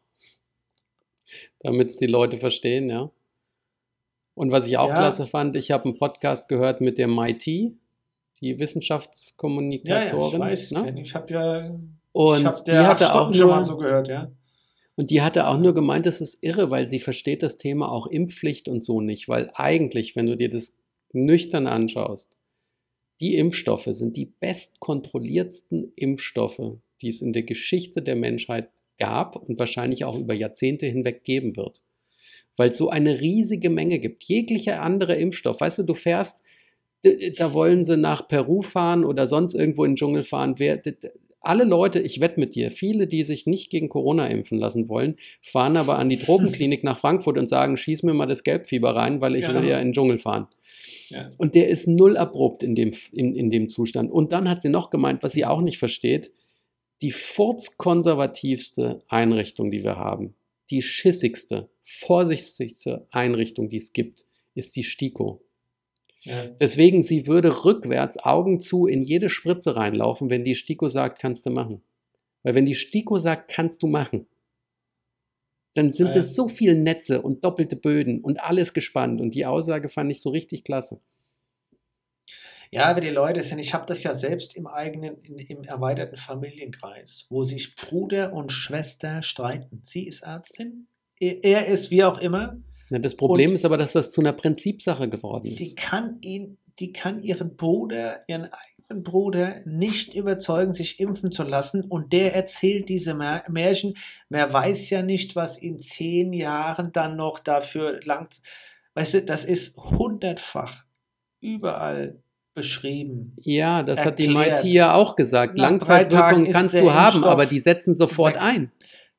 damit es die Leute verstehen, ja. Und was ich auch klasse fand, ich habe einen Podcast gehört mit der MIT, die ja, ja, ich Wissenschaftskommunikatorin. weiß. ne? Ich habe ja Und ich hab die hatte auch Stunden schon mal nur, so gehört, ja. und die hatte auch nur gemeint, das ist irre, weil sie versteht das Thema auch Impfpflicht und so nicht, weil eigentlich, wenn du dir das nüchtern anschaust, die Impfstoffe sind die bestkontrolliertsten Impfstoffe, die es in der Geschichte der Menschheit gab und wahrscheinlich auch über Jahrzehnte hinweg geben wird. Weil es so eine riesige Menge gibt. Jeglicher andere Impfstoff. Weißt du, du fährst, da wollen sie nach Peru fahren oder sonst irgendwo in den Dschungel fahren. Wer, alle Leute, ich wette mit dir, viele, die sich nicht gegen Corona impfen lassen wollen, fahren aber an die Tropenklinik nach Frankfurt und sagen, schieß mir mal das Gelbfieber rein, weil ich Genau. will ja in den Dschungel fahren. Ja. Und der ist null abrupt in dem, in, in dem Zustand. Und dann hat sie noch gemeint, was sie auch nicht versteht, die furzkonservativste Einrichtung, die wir haben, die schissigste, vorsichtigste Einrichtung, die es gibt, ist die STIKO. Ja. Deswegen, sie würde rückwärts, Augen zu, in jede Spritze reinlaufen, wenn die STIKO sagt, kannst du machen. Weil wenn die STIKO sagt, kannst du machen, dann sind Ah, es so viele Netze und doppelte Böden und alles gespannt. Und die Aussage fand ich so richtig klasse. Ja, aber die Leute sind, ich habe das ja selbst im eigenen, in, im erweiterten Familienkreis, wo sich Bruder und Schwester streiten. Sie ist Ärztin, er ist wie auch immer. Na, das Problem Und- ist aber, dass das zu einer Prinzipsache geworden Sie ist. kann ihn, die kann ihren Bruder, ihren eigenen Bruder nicht überzeugen, sich impfen zu lassen. Und der erzählt diese Mär- Märchen. Wer weiß ja nicht, was in zehn Jahren dann noch dafür langt. Weißt du, das ist hundertfach überall beschrieben. Ja, das hat die erklärt. MIT ja auch gesagt. Nach Langzeitwirkung kannst du haben, Impfstoff aber die setzen sofort weg. ein.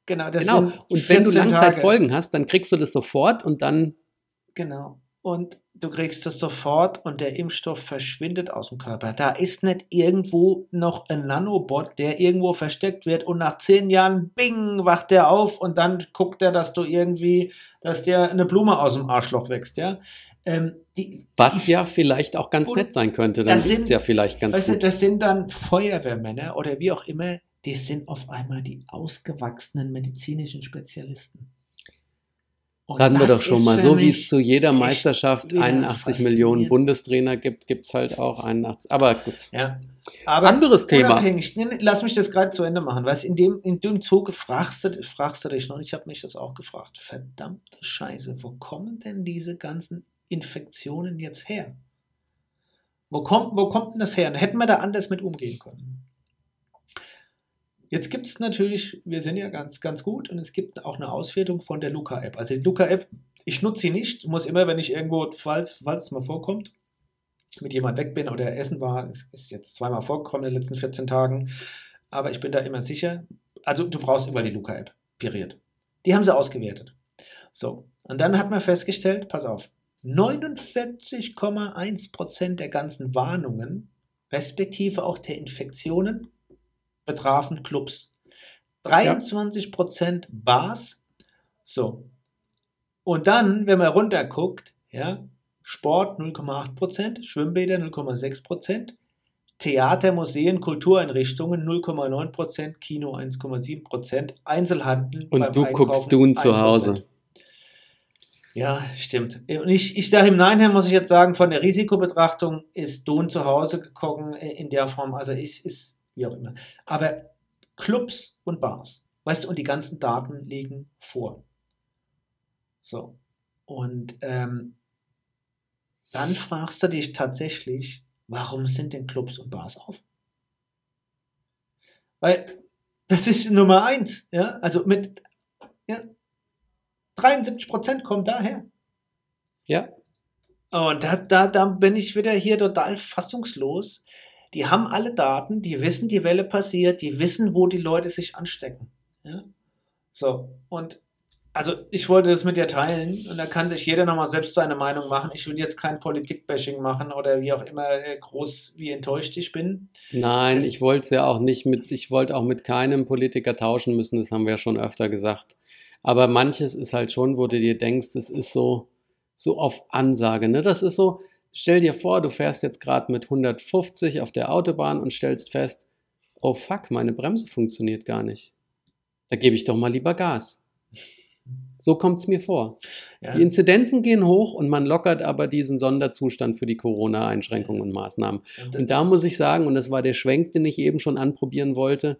Genau, das Genau. Und wenn du 14 Langzeitfolgen hast, dann kriegst du das sofort und dann Genau. Und du kriegst es sofort und der Impfstoff verschwindet aus dem Körper. Da ist nicht irgendwo noch ein Nanobot, der irgendwo versteckt wird und nach zehn Jahren, bing, wacht der auf und dann guckt er, dass du irgendwie, dass der eine Blume aus dem Arschloch wächst, ja. Ähm, die, Was ja vielleicht auch ganz nett sein könnte. Dann das sind- ja vielleicht ganz Weißt du, gut. das sind dann Feuerwehrmänner oder wie auch immer, die sind auf einmal die ausgewachsenen medizinischen Spezialisten. Und Das hatten wir doch schon mal. So wie es zu jeder Meisterschaft wieder 81 Millionen. Bundestrainer gibt, gibt es halt auch 81. Aber gut. Ja. Aber Anderes Thema. Lass mich das gerade zu Ende machen, weil in dem, in dem Zuge fragst du, fragst du dich noch, ich habe mich das auch gefragt, verdammte Scheiße, wo kommen denn diese ganzen Infektionen jetzt her? Wo kommt, wo kommt denn das her? Hätten wir da anders mit umgehen können? Jetzt gibt es natürlich, wir sind ja ganz, ganz gut und es gibt auch eine Auswertung von der Luca-App. Also die Luca-App, ich nutze sie nicht, muss immer, wenn ich irgendwo, falls, falls es mal vorkommt, mit jemand weg bin oder essen war, es ist jetzt zweimal vorgekommen in den letzten 14 Tagen, aber ich bin da immer sicher. Also du brauchst immer die Luca-App, period. Die haben sie ausgewertet. So, und dann hat man festgestellt, pass auf, 49,1% der ganzen Warnungen, respektive auch der Infektionen, betrafen Clubs. 23% Bars. So. Und dann, wenn man runterguckt, ja, Sport 0,8%, Schwimmbäder 0,6%, Theater, Museen, Kultureinrichtungen 0,9%, Kino 1,7%, Einzelhandel Und beim du Einkaufen guckst Dune zu 1%. Hause. Ja, stimmt. Und ich, ich da im Nachhinein muss ich jetzt sagen, von der Risikobetrachtung ist Dune zu Hause gekommen in der Form, also ist, ist wie auch immer. Aber Clubs und Bars, weißt du, und die ganzen Daten liegen vor. So. Und ähm, dann fragst du dich tatsächlich, warum sind denn Clubs und Bars auf? Weil das ist Nummer eins, ja, also mit ja, 73 Prozent kommt daher. Ja. Und da, da, da bin ich wieder hier total fassungslos, die haben alle Daten, die wissen, die Welle passiert, die wissen, wo die Leute sich anstecken. Ja? So, und also ich wollte das mit dir teilen und da kann sich jeder nochmal selbst seine Meinung machen. Ich will jetzt kein Politikbashing machen oder wie auch immer äh, groß, wie enttäuscht ich bin. Nein, es ich wollte es ja auch nicht mit, ich wollte auch mit keinem Politiker tauschen müssen, das haben wir ja schon öfter gesagt. Aber manches ist halt schon, wo du dir denkst, es ist so, so auf Ansage. Ne? Das ist so, stell dir vor, du fährst jetzt gerade mit 150 auf der Autobahn und stellst fest, oh fuck, meine Bremse funktioniert gar nicht. Da gebe ich doch mal lieber Gas. So kommt es mir vor. Ja. Die Inzidenzen gehen hoch und man lockert aber diesen Sonderzustand für die Corona-Einschränkungen und Maßnahmen. Und da muss ich sagen, und das war der Schwenk, den ich eben schon anprobieren wollte,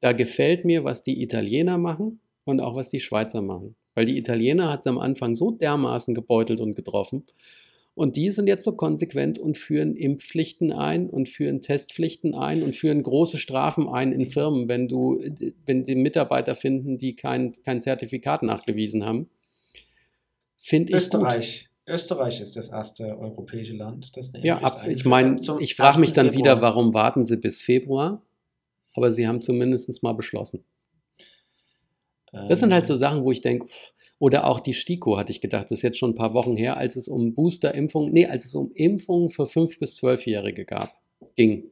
da gefällt mir, was die Italiener machen und auch was die Schweizer machen. Weil die Italiener hat es am Anfang so dermaßen gebeutelt und getroffen. Und die sind jetzt so konsequent und führen Impfpflichten ein und führen Testpflichten ein und führen große Strafen ein in Firmen, wenn du, wenn die Mitarbeiter finden, die kein, kein Zertifikat nachgewiesen haben. Finde ich Österreich. Gut. Österreich ist das erste europäische Land, das eine Ja, ich meine, ich frage mich dann Februar. wieder, warum warten sie bis Februar? Aber sie haben zumindest mal beschlossen. Das sind halt so ähm. Sachen, wo ich denke, oder auch die STIKO, hatte ich gedacht, das ist jetzt schon ein paar Wochen her, als es um Boosterimpfungen, nee, als es um Impfungen für 5- bis 12-Jährige gab, ging.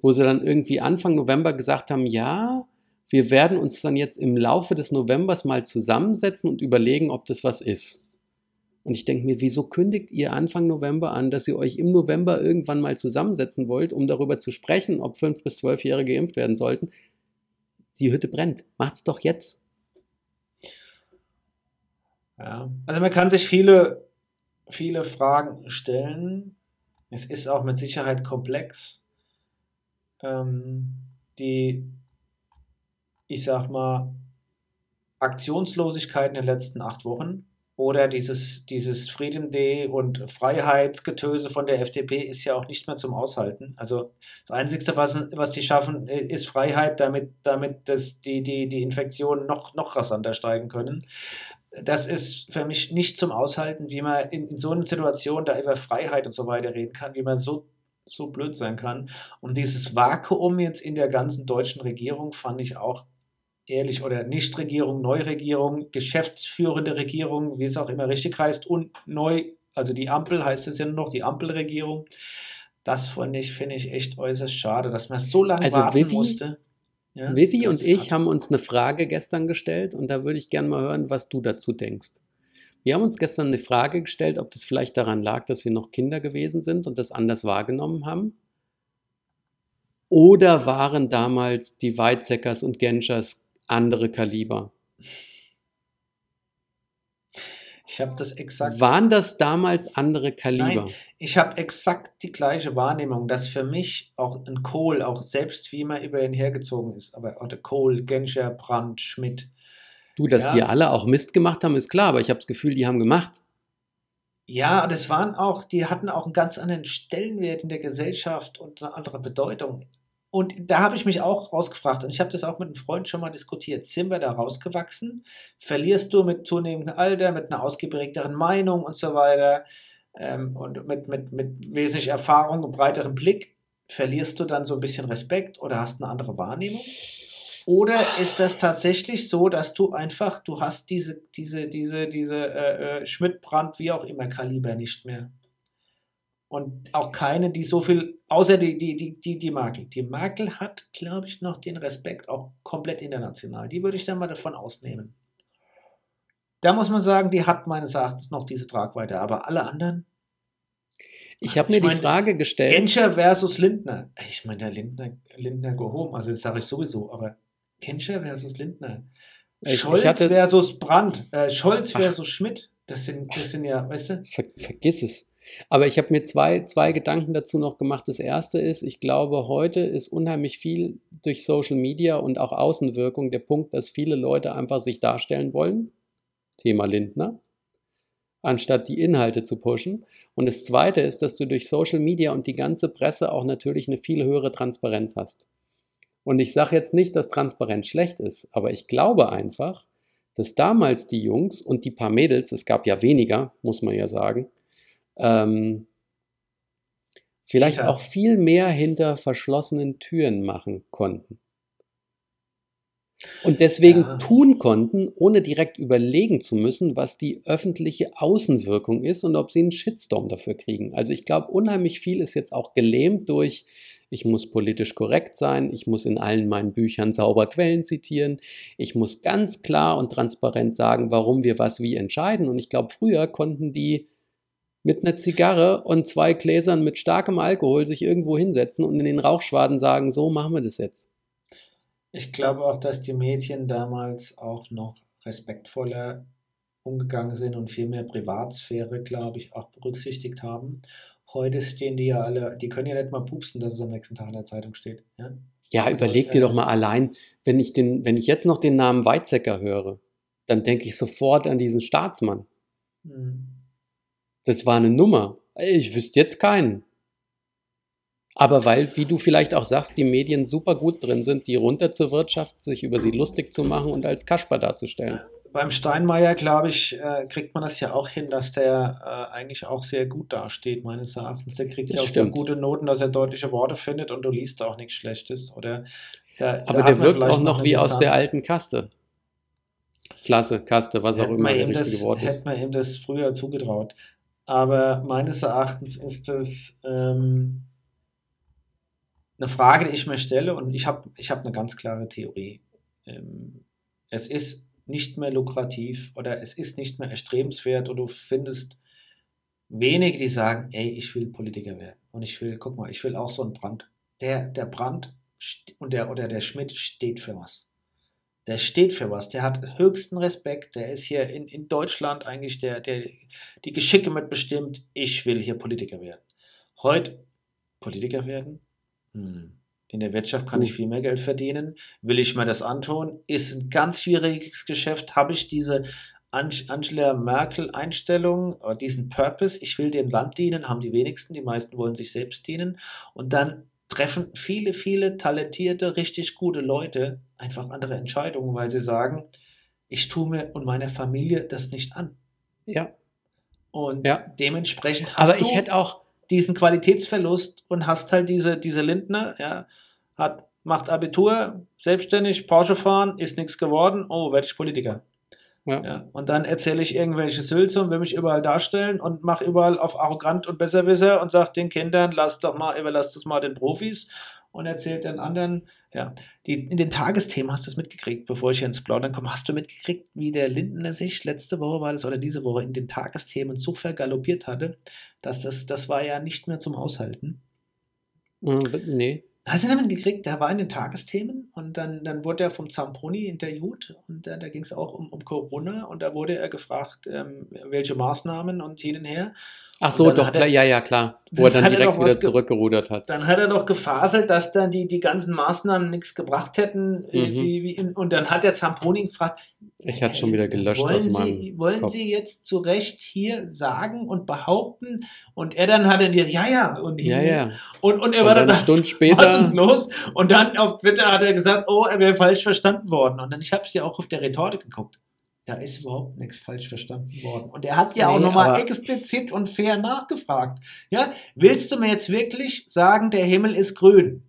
Wo sie dann irgendwie Anfang November gesagt haben, ja, wir werden uns dann jetzt im Laufe des Novembers mal zusammensetzen und überlegen, ob das was ist. Und ich denke mir, wieso kündigt ihr Anfang November an, dass ihr euch im November irgendwann mal zusammensetzen wollt, um darüber zu sprechen, ob 5- bis 12-Jährige geimpft werden sollten? Die Hütte brennt. Macht's doch jetzt. Ja. Also man kann sich viele, viele Fragen stellen. Es ist auch mit Sicherheit komplex. Ähm, die, ich sag mal, Aktionslosigkeit in den letzten acht Wochen oder dieses, dieses Freedom Day und Freiheitsgetöse von der FDP ist ja auch nicht mehr zum Aushalten. Also das Einzige, was, was die schaffen, ist Freiheit, damit, damit das, die, die, die Infektionen noch, noch rasanter steigen können das ist für mich nicht zum Aushalten, wie man in, in so einer Situation da über Freiheit und so weiter reden kann, wie man so, so blöd sein kann. Und dieses Vakuum jetzt in der ganzen deutschen Regierung fand ich auch ehrlich oder Nichtregierung, Neuregierung, geschäftsführende Regierung, wie es auch immer richtig heißt, und neu, also die Ampel heißt es ja nur noch, die Ampelregierung. Das fand ich, finde ich echt äußerst schade, dass man so lange also warten Vivi, musste. Ja, Vivi und ich haben uns eine Frage gestern gestellt und da würde ich gerne mal hören, was du dazu denkst. Wir haben uns gestern eine Frage gestellt, ob das vielleicht daran lag, dass wir noch Kinder gewesen sind und das anders wahrgenommen haben. Oder waren damals die Weizsäckers und Genschers andere Kaliber? Ich habe das exakt. Waren das damals andere Kaliber? Nein, ich habe exakt die gleiche Wahrnehmung, dass für mich auch ein Kohl, auch selbst wie man über ihn hergezogen ist, aber oder Kohl, Genscher, Brandt, Schmidt. Du, dass ja, die alle auch Mist gemacht haben, ist klar, aber ich habe das Gefühl, die haben gemacht. Ja, das waren auch, die hatten auch einen ganz anderen Stellenwert in der Gesellschaft und eine andere Bedeutung. Und da habe ich mich auch rausgefragt und ich habe das auch mit einem Freund schon mal diskutiert. Sind wir da rausgewachsen? Verlierst du mit zunehmendem Alter, mit einer ausgeprägteren Meinung und so weiter ähm, und mit, mit, mit wesentlich Erfahrung und breiterem Blick, verlierst du dann so ein bisschen Respekt oder hast eine andere Wahrnehmung? Oder ist das tatsächlich so, dass du einfach, du hast diese, diese, diese, diese äh, äh Schmidt-Brand, wie auch immer, Kaliber nicht mehr? Und auch keine, die so viel, außer die, die, die, die, die Merkel. Die Merkel hat, glaube ich, noch den Respekt auch komplett international. Die würde ich dann mal davon ausnehmen. Da muss man sagen, die hat meines Erachtens noch diese Tragweite, aber alle anderen. Ich habe mir ich die Frage gestellt. Genscher versus Lindner. Ich meine, der Lindner, Lindner go home, also das sage ich sowieso, aber Genscher versus Lindner. Ich, Scholz ich hatte, versus Brandt, äh, Scholz versus ach, Schmidt. Das sind, das sind ja, weißt du? Ver, vergiss es. Aber ich habe mir zwei, zwei Gedanken dazu noch gemacht. Das erste ist, ich glaube, heute ist unheimlich viel durch Social Media und auch Außenwirkung der Punkt, dass viele Leute einfach sich darstellen wollen. Thema Lindner. Anstatt die Inhalte zu pushen. Und das zweite ist, dass du durch Social Media und die ganze Presse auch natürlich eine viel höhere Transparenz hast. Und ich sage jetzt nicht, dass Transparenz schlecht ist, aber ich glaube einfach, dass damals die Jungs und die paar Mädels, es gab ja weniger, muss man ja sagen, ähm, vielleicht Ja. auch viel mehr hinter verschlossenen Türen machen konnten. Und deswegen Ja. tun konnten, ohne direkt überlegen zu müssen, was die öffentliche Außenwirkung ist und ob sie einen Shitstorm dafür kriegen. Also ich glaube, unheimlich viel ist jetzt auch gelähmt durch, ich muss politisch korrekt sein, ich muss in allen meinen Büchern sauber Quellen zitieren, ich muss ganz klar und transparent sagen, warum wir was wie entscheiden. Und ich glaube, früher konnten die mit einer Zigarre und zwei Gläsern mit starkem Alkohol sich irgendwo hinsetzen und in den Rauchschwaden sagen, so machen wir das jetzt. Ich glaube auch, dass die Medien damals auch noch respektvoller umgegangen sind und viel mehr Privatsphäre, glaube ich, auch berücksichtigt haben. Heute stehen die ja alle, die können ja nicht mal pupsen, dass es am nächsten Tag in der Zeitung steht. Ja? Ja, Also, überleg dir äh, doch mal allein, wenn ich, den, wenn ich jetzt noch den Namen Weizsäcker höre, dann denke ich sofort an diesen Staatsmann. Hm. Das war eine Nummer. Ich wüsste jetzt keinen. Aber weil, wie du vielleicht auch sagst, die Medien super gut drin sind, die runterzuwirtschaften, sich über sie lustig zu machen und als Kasper darzustellen. Beim Steinmeier, glaube ich, äh, kriegt man das ja auch hin, dass der äh, eigentlich auch sehr gut dasteht, meines Erachtens. Der kriegt Das ja auch so stimmt. gute Noten, dass er deutliche Worte findet und du liest auch nichts Schlechtes. Oder da, da Aber hat der wirkt auch noch wie aus der alten Kaste. Klasse, Kaste, was auch Hätte immer ihm richtige das, Wort hätte ist. man ihm das früher zugetraut. Aber meines Erachtens ist das ähm, eine Frage, die ich mir stelle und ich habe ich hab eine ganz klare Theorie. Ähm, es ist nicht mehr lukrativ oder es ist nicht mehr erstrebenswert und du findest wenige, die sagen, ey, ich will Politiker werden und ich will, guck mal, ich will auch so einen Brand. Der, der Brand und der, oder der Schmidt steht für was der steht für was, der hat höchsten Respekt, der ist hier in, in Deutschland eigentlich der, der die Geschicke mitbestimmt, ich will hier Politiker werden. Heute Politiker werden? Hm. In der Wirtschaft kann ich viel mehr Geld verdienen. Will ich mir das antun? Ist ein ganz schwieriges Geschäft. Habe ich diese An- Angela Merkel-Einstellung, äh, diesen Purpose, ich will dem Land dienen, haben die wenigsten, die meisten wollen sich selbst dienen. Und dann treffen viele, viele talentierte, richtig gute Leute einfach andere Entscheidungen, weil sie sagen, ich tue mir und meiner Familie das nicht an. Ja, Und Ja. dementsprechend hast aber du ich hätte auch, diesen Qualitätsverlust und hast halt diese, diese Lindner, ja, hat, macht Abitur, selbstständig, Porsche fahren, ist nichts geworden, oh, werde ich Politiker. Ja, Ja, und dann erzähle ich irgendwelche Sülze und will mich überall darstellen und mache überall auf arrogant und besserwisser und sage den Kindern, lasst doch mal, überlasst es mal den Profis. Und erzählt den anderen, ja, die, in den Tagesthemen hast du es mitgekriegt, bevor ich hier ins Plaudern komme, hast du mitgekriegt, wie der Lindner sich letzte Woche war das oder diese Woche in den Tagesthemen so vergaloppiert hatte, dass das, das war ja nicht mehr zum Aushalten. äh, nee. Hast du damit gekriegt? Der war in den Tagesthemen und dann, dann wurde er vom Zamponi interviewt und äh, da ging es auch um, um Corona und da wurde er gefragt, ähm, welche Maßnahmen und hin und her. Ach so, doch, er- klar, ja, ja, klar. Wo er dann er direkt doch wieder zurückgerudert hat. Dann hat er doch gefaselt, dass dann die, die ganzen Maßnahmen nichts gebracht hätten. äh, Mhm. Wie, und dann hat der Zamponi gefragt, Ich hatte schon wieder gelöscht wollen aus meinem Sie, wollen Kopf. Sie jetzt zu Recht hier sagen und behaupten? Und er dann hat er dir, ja, ja. Und, Ja, ja. und, und er Und war dann dann eine Stunde später, los? Und dann auf Twitter hat er gesagt, oh, er wäre falsch verstanden worden. Und dann, ich habe es ja auch auf der Retorte geguckt. Da ist überhaupt nichts falsch verstanden worden. Und er hat ja auch Nee, nochmal aber- explizit und fair nachgefragt. Ja, willst du mir jetzt wirklich sagen, der Himmel ist grün?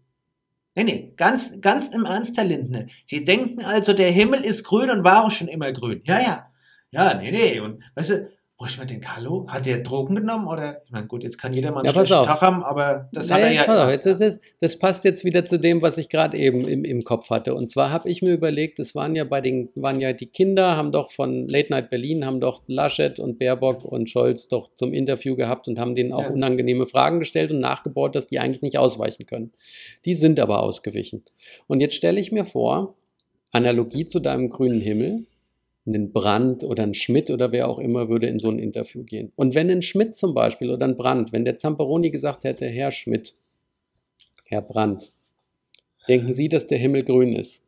Nee, nee, ganz, ganz im Ernst, Herr Lindner. Sie denken also, der Himmel ist grün und war auch schon immer grün. Ja, ja. Ja, nee, nee. Und weißt du, wo ich mir denke, hallo, hat der Drogen genommen? Oder, ich meine, gut, jetzt kann jeder mal einen Ja, pass. Tag haben, aber das hat Naja, er ja. pass auf, immer. jetzt- das, das, das passt jetzt wieder zu dem, was ich gerade eben im, im Kopf hatte. Und zwar habe ich mir überlegt, es waren ja bei den, waren ja die Kinder, haben doch von Late Night Berlin, haben doch Laschet und Baerbock und Scholz doch zum Interview gehabt und haben denen auch Ja. unangenehme Fragen gestellt und nachgebaut, dass die eigentlich nicht ausweichen können. Die sind aber ausgewichen. Und jetzt stelle ich mir vor, Analogie zu deinem grünen Himmel, ein Brandt oder ein Schmidt oder wer auch immer würde in so ein Interview gehen. Und wenn ein Schmidt zum Beispiel oder ein Brandt, wenn der Zamperoni gesagt hätte, Herr Schmidt, Herr Brandt, denken Sie, dass der Himmel grün ist?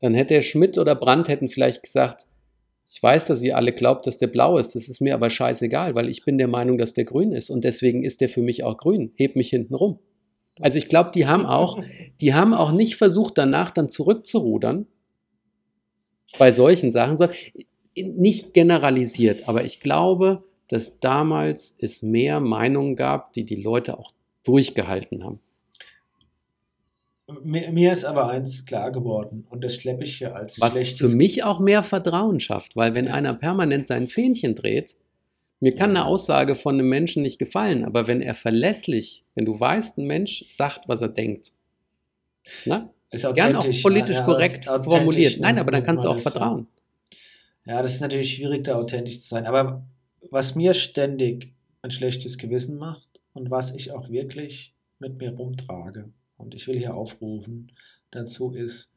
Dann hätte der Schmidt oder Brandt hätten vielleicht gesagt, ich weiß, dass ihr alle glaubt, dass der blau ist, das ist mir aber scheißegal, weil ich bin der Meinung, dass der grün ist und deswegen ist der für mich auch grün. Heb mich hinten rum. Also ich glaube, die haben auch, die haben auch nicht versucht, danach dann zurückzurudern bei solchen Sachen, nicht generalisiert. Aber ich glaube, dass damals es mehr Meinungen gab, die die Leute auch durchgehalten haben. Mir, mir ist aber eins klar geworden und das schleppe ich hier als Was für mich auch mehr Vertrauen schafft, weil wenn Ja. einer permanent sein Fähnchen dreht, mir kann Ja. eine Aussage von einem Menschen nicht gefallen, aber wenn er verlässlich, wenn du weißt, ein Mensch sagt, was er denkt, na, ist gern auch politisch ja, ja, korrekt authentisch, formuliert. Nein, aber dann kannst du auch ja. vertrauen. Ja, das ist natürlich schwierig, da authentisch zu sein. Aber was mir ständig ein schlechtes Gewissen macht und was ich auch wirklich mit mir rumtrage, und ich will hier aufrufen dazu, ist,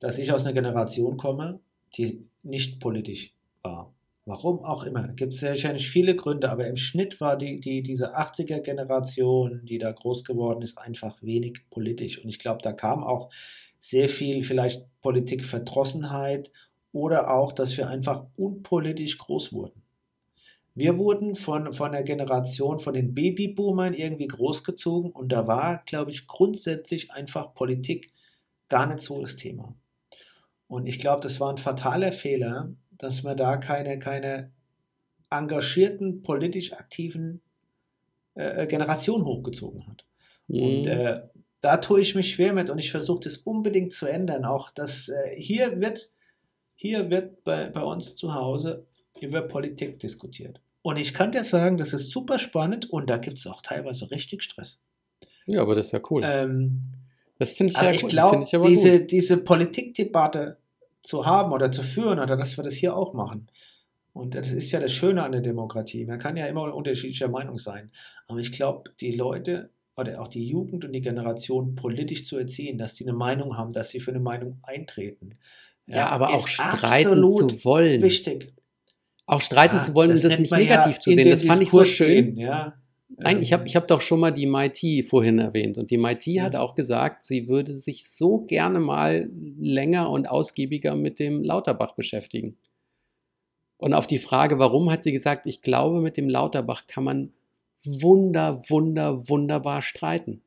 dass ich aus einer Generation komme, die nicht politisch war. Warum auch immer. Gibt es wahrscheinlich viele Gründe, aber im Schnitt war die, die, diese 80er-Generation, die da groß geworden ist, einfach wenig politisch. Und ich glaube, da kam auch sehr viel vielleicht Politikverdrossenheit oder auch, dass wir einfach unpolitisch groß wurden. Wir wurden von, von der Generation, von den Babyboomern irgendwie großgezogen und da war, glaube ich, grundsätzlich einfach Politik gar nicht so das Thema. Und ich glaube, das war ein fataler Fehler, dass man da keine, keine engagierten, politisch aktiven äh, Generation hochgezogen hat. Und Mhm. äh, da tue ich mich schwer mit und ich versuche das unbedingt zu ändern. Auch dass äh, hier wird, hier wird bei, bei uns zu Hause über Politik diskutiert. Und ich kann dir sagen, das ist super spannend und da gibt es auch teilweise richtig Stress. ja, aber das ist ja cool. Ähm, das finde ich ja ich finde ich diese, gut. diese Politikdebatte zu haben oder zu führen oder dass wir das hier auch machen. Und das ist ja das Schöne an der Demokratie. Man kann ja immer unterschiedlicher Meinung sein. Aber ich glaube, die Leute oder auch die Jugend und die Generation politisch zu erziehen, dass die eine Meinung haben, dass sie für eine Meinung eintreten. Ja, aber ist auch streiten zu wollen. Wichtig. Auch streiten Ja, zu wollen und das nicht negativ ja zu sehen. Das fand ich so schön. gehen, ja. Nein, ich habe Ähm, ich hab doch schon mal die MIT vorhin erwähnt. Und die MIT Ja. hat auch gesagt, sie würde sich so gerne mal länger und ausgiebiger mit dem Lauterbach beschäftigen. Und auf die Frage, warum, hat sie gesagt, ich glaube, mit dem Lauterbach kann man wunder, wunder, wunderbar streiten.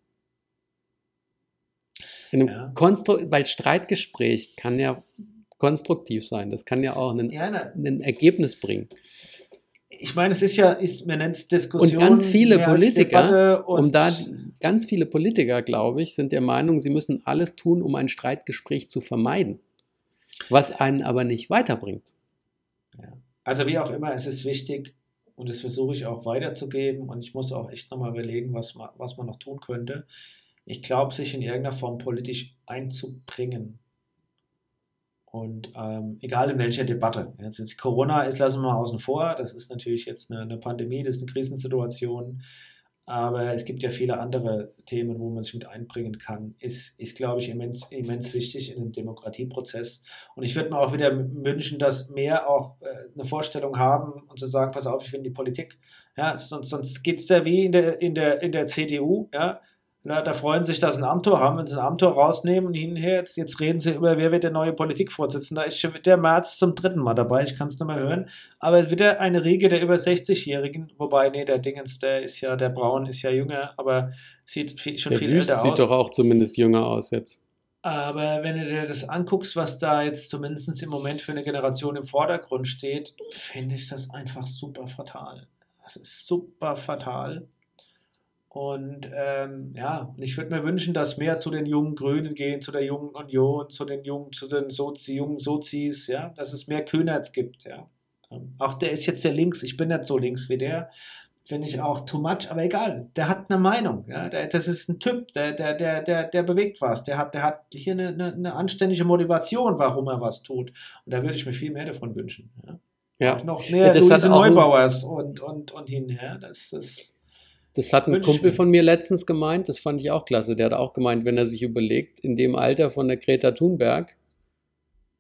Ja. Weil Streitgespräch kann ja konstruktiv sein. Das kann ja auch ja, ein Ergebnis bringen. Ich meine, es ist ja, ist, man nennt es Diskussion. Und ganz viele Politiker, um da ganz viele Politiker, glaube ich, sind der Meinung, sie müssen alles tun, um ein Streitgespräch zu vermeiden, was einen aber nicht weiterbringt. Also wie auch immer, es ist wichtig und das versuche ich auch weiterzugeben und ich muss auch echt nochmal überlegen, was man, was man noch tun könnte. Ich glaube, sich in irgendeiner Form politisch einzubringen. Und ähm, egal in welcher Debatte. Jetzt, jetzt Corona ist, lassen wir mal außen vor. Das ist natürlich jetzt eine, eine Pandemie, das ist eine Krisensituation. Aber es gibt ja viele andere Themen, wo man sich mit einbringen kann. Ist, ist glaube ich, immens, immens wichtig in einem Demokratieprozess. Und ich würde mir auch wieder wünschen, dass mehr auch äh, eine Vorstellung haben und zu sagen, pass auf, ich in die Politik. Ja, sonst, sonst geht es da wie in der, in, der, in der CDU, ja. Na, da freuen sich, dass sie ein Amtor haben, wenn sie ein Amtor rausnehmen und hinher, jetzt, jetzt reden sie über, wer wird der neue Politikvorsitzende. Da ist schon der März zum dritten Mal dabei, ich kann es nicht mehr hören. Aber wieder eine Riege der über 60-Jährigen, wobei, nee, der Dingens, der ist ja, der Braun ist ja jünger, aber sieht viel, schon Der viel Wüst älter sieht aus. doch auch zumindest jünger aus jetzt. Aber wenn du dir das anguckst, was da jetzt zumindest im Moment für eine Generation im Vordergrund steht, finde ich das einfach super fatal. Das ist super fatal. Und ähm, ja, und ich würde mir wünschen, dass mehr zu den jungen Grünen gehen, zu der jungen Union, zu den jungen, zu den Sozi, jungen Sozis, ja, dass es mehr Kühnerts gibt, ja. Ähm, Auch der ist jetzt der links, ich bin nicht so links wie der, finde ich auch too much, aber egal, der hat eine Meinung, ja, der, das ist ein Typ, der, der, der, der, der bewegt was, der hat, der hat hier eine, eine, eine anständige Motivation, warum er was tut. Und da würde ich mir viel mehr davon wünschen. Ja. Ja. Auch noch mehr Ja, Luise Neubauers und, und, und hinher. Das ist. Das hat ein ich Kumpel mir. von mir letztens gemeint, das fand ich auch klasse. Der hat auch gemeint, wenn er sich überlegt, in dem Alter von der Greta Thunberg,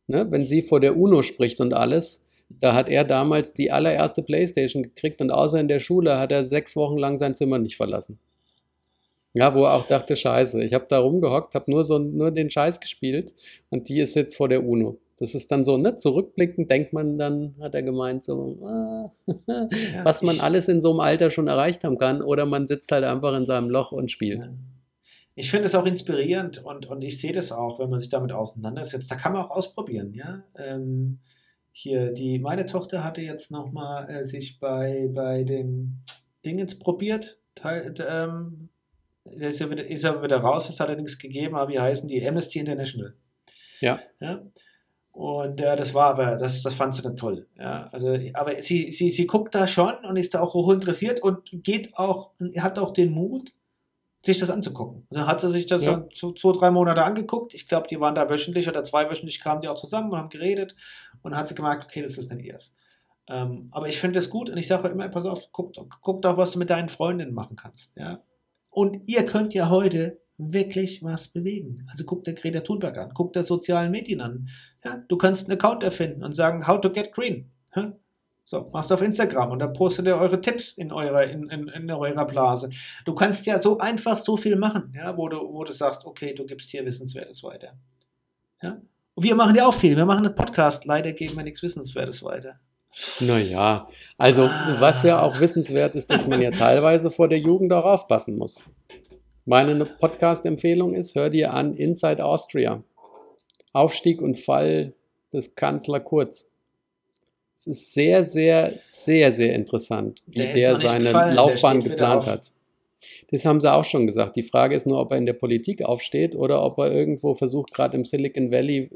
ne, wenn sie vor der UNO spricht und alles, da hat er damals die allererste Playstation gekriegt und außer in der Schule hat er sechs Wochen lang sein Zimmer nicht verlassen. Ja, wo er auch dachte, scheiße, ich habe da rumgehockt, habe nur, so, nur den Scheiß gespielt und die ist jetzt vor der UNO. Das ist dann so, ne, zurückblickend denkt man dann, hat er gemeint, so, ah, was man alles in so einem Alter schon erreicht haben kann, oder man sitzt halt einfach in seinem Loch und spielt. Ja. Ich finde es auch inspirierend und, und ich sehe das auch, wenn man sich damit auseinandersetzt. Da kann man auch ausprobieren, ja. Ähm, hier, die, meine Tochter hatte jetzt nochmal äh, sich bei, bei den Dingens probiert, Teil, ähm, der ist ja, wieder, ist ja wieder raus, ist allerdings gegeben, aber wie heißen die? Amnesty International. Ja. ja? Und äh, das war aber, das, das fand sie dann toll. Ja, also, aber sie, sie, sie guckt da schon und ist da auch hoch interessiert und geht auch, hat auch den Mut, sich das anzugucken. Und dann hat sie sich das Ja. so zwei, drei Monate angeguckt. Ich glaube, die waren da wöchentlich oder zweiwöchentlich kamen die auch zusammen und haben geredet und hat sie gemerkt, okay, das ist nicht ihrs. Ähm, aber ich finde das gut und ich sage immer, pass auf, guck, guck doch, was du mit deinen Freundinnen machen kannst. Ja? Und ihr könnt ja heute wirklich was bewegen. Also guckt der Greta Thunberg an, guckt der sozialen Medien an. Ja? Du kannst einen Account erfinden und sagen, how to get green. Ja? So, machst du auf Instagram und da postet ihr eure Tipps in eurer, in, in, in eurer Blase. Du kannst ja so einfach so viel machen, ja, wo du, wo du sagst, okay, du gibst hier Wissenswertes weiter. Ja? Und wir machen ja auch viel. Wir machen einen Podcast, leider geben wir nichts Wissenswertes weiter. Naja, also Ah. was ja auch wissenswert ist, dass man ja teilweise vor der Jugend auch aufpassen muss. Meine Podcast-Empfehlung ist, hör dir an Inside Austria. Aufstieg und Fall des Kanzler Kurz. Es ist sehr, sehr, sehr, sehr interessant, wie Der der, seine gefallen, Laufbahn geplant hat. Das haben sie auch schon gesagt. Die Frage ist nur, ob er in der Politik aufsteht oder ob er irgendwo versucht, gerade im Silicon Valley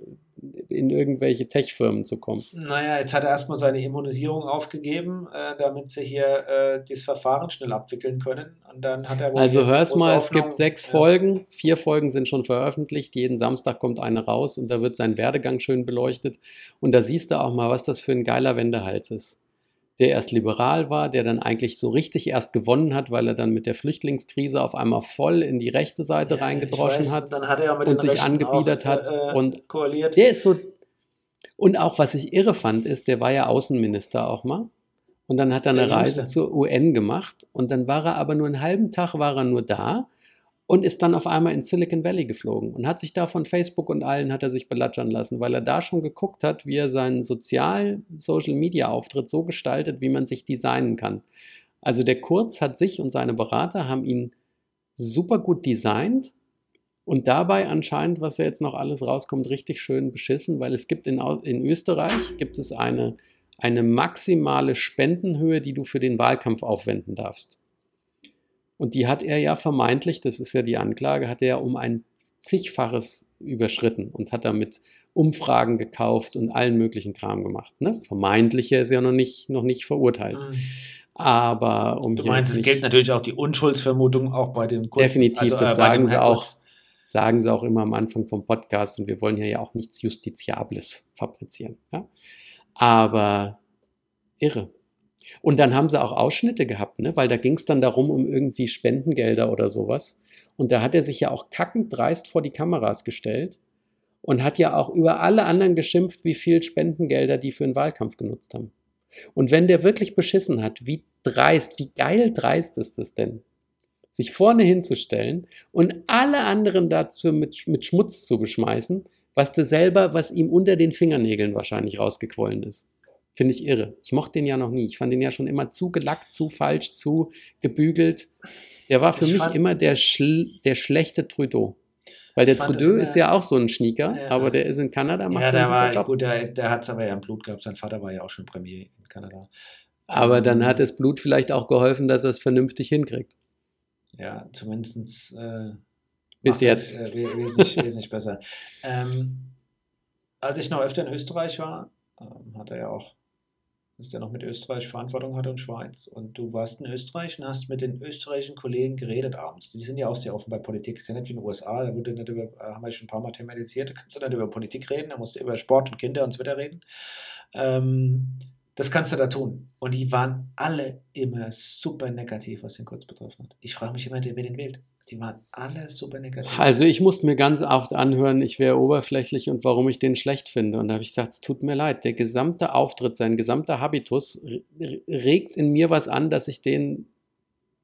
in irgendwelche Tech-Firmen zu kommen. Naja, jetzt hat er erstmal seine Immunisierung aufgegeben, äh, damit sie hier äh, das Verfahren schnell abwickeln können. Und dann hat er Also hör's mal, es Hoffnung, gibt sechs ja. Folgen, vier Folgen sind schon veröffentlicht, jeden Samstag kommt eine raus und da wird sein Werdegang schön beleuchtet und da siehst du auch mal, was das für ein geiler Wendehals ist. Der erst liberal war, der dann eigentlich so richtig erst gewonnen hat, weil er dann mit der Flüchtlingskrise auf einmal voll in die rechte Seite Ja, reingedroschen weiß, hat. Dann hat er und sich Rechten angebiedert auch, hat äh, und koaliert. Der ist so. Und auch was ich irre fand, ist, der war ja Außenminister auch mal. Und dann hat er eine Der Reise Jüngste. zur UN gemacht. Und dann war er aber nur einen halben Tag war er nur da und ist dann auf einmal ins Silicon Valley geflogen und hat sich da von Facebook und allen hat er sich belatschern lassen, weil er da schon geguckt hat, wie er seinen Sozial-Social-Media-Auftritt so gestaltet, wie man sich designen kann. Also der Kurz hat sich und seine Berater haben ihn super gut designt und dabei anscheinend, was ja jetzt noch alles rauskommt, richtig schön beschissen, weil es gibt in, in Österreich gibt es eine, eine maximale Spendenhöhe, die du für den Wahlkampf aufwenden darfst. Und die hat er ja vermeintlich, das ist ja die Anklage, hat er ja um ein zigfaches überschritten und hat damit Umfragen gekauft und allen möglichen Kram gemacht. Ne? Vermeintliche ist ja noch nicht, noch nicht verurteilt. Mhm. Aber um Du meinst, es gilt natürlich auch die Unschuldsvermutung auch bei den Kurzen. Definitiv, das bei sagen sie auch. Sagen sie auch immer am Anfang vom Podcast und wir wollen hier ja auch nichts Justiziables fabrizieren. Ja? Aber irre. Und dann haben sie auch Ausschnitte gehabt, ne? weil da ging es dann darum, um irgendwie Spendengelder oder sowas. Und da hat er sich ja auch kackend dreist vor die Kameras gestellt und hat ja auch über alle anderen geschimpft, wie viel Spendengelder die für den Wahlkampf genutzt haben. Und wenn der wirklich beschissen hat, wie dreist, wie geil dreist ist es denn, sich vorne hinzustellen und alle anderen dazu mit, mit Schmutz zu beschmeißen, was der selber, was ihm unter den Fingernägeln wahrscheinlich rausgequollen ist. Finde ich irre. Ich mochte den ja noch nie. Ich fand den ja schon immer zu gelackt, zu falsch, zu gebügelt. Der war für Ich mich immer der, schl der schlechte Trudeau. Weil der es Trudeau ist ja auch so ein Schnieker, Ja. aber der ist in Kanada, macht Ja, der war, gut, der, der hat es aber ja im Blut gehabt. Sein Vater war ja auch schon Premier in Kanada. Aber dann Ähm, hat das Blut vielleicht auch geholfen, dass er es vernünftig hinkriegt. Ja, zumindest äh, Bis jetzt. das, Äh, we- wesentlich, wesentlich besser. Ähm, als ich noch öfter in Österreich war, ähm, hat er ja auch, dass der noch mit Österreich Verantwortung hatte und Schweiz. Und du warst in Österreich und hast mit den österreichischen Kollegen geredet abends. Die sind ja auch sehr offen bei Politik. Ist ja nicht wie in den USA, da wurde nicht über, äh, haben wir schon ein paar Mal thematisiert, da kannst du nicht über Politik reden, da musst du über Sport und Kinder und so weiter reden. Ähm, das kannst du da tun. Und die waren alle immer super negativ, was den Kurz betroffen hat. Ich frage mich immer, wer den wählt. Die waren alle super negativ. Also ich musste mir ganz oft anhören, ich wäre oberflächlich und warum ich den schlecht finde. Und da habe ich gesagt, es tut mir leid, der gesamte Auftritt, sein gesamter Habitus re- regt in mir was an, dass ich den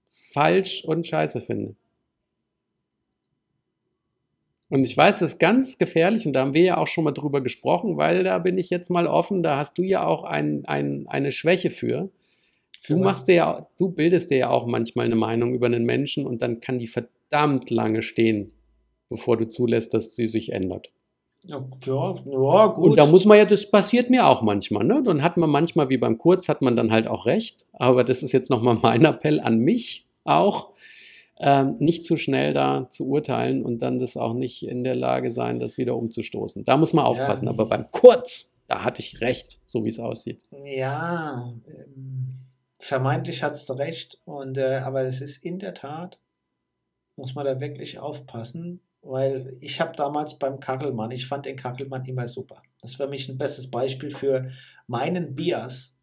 falsch und scheiße finde. Und ich weiß, das ist ganz gefährlich und da haben wir ja auch schon mal drüber gesprochen, weil da bin ich jetzt mal offen, da hast du ja auch ein, ein, eine Schwäche für. Du machst dir ja, du bildest dir ja auch manchmal eine Meinung über einen Menschen und dann kann die verdammt lange stehen, bevor du zulässt, dass sie sich ändert. Ja, ja, ja, gut. Und da muss man ja, das passiert mir auch manchmal, ne? Dann hat man manchmal, wie beim Kurz, hat man dann halt auch recht. Aber das ist jetzt nochmal mein Appell an mich auch ähm, nicht zu schnell da zu urteilen und dann das auch nicht in der Lage sein, das wieder umzustoßen. Da muss man aufpassen. Ja. Aber beim Kurz, da hatte ich recht, so wie es aussieht. Ja, ähm, vermeintlich hattest du recht. Und, äh, aber es ist in der Tat, muss man da wirklich aufpassen, weil ich habe damals beim Kachelmann, ich fand den Kachelmann immer super. Das war für mich ein bestes Beispiel für meinen Bias.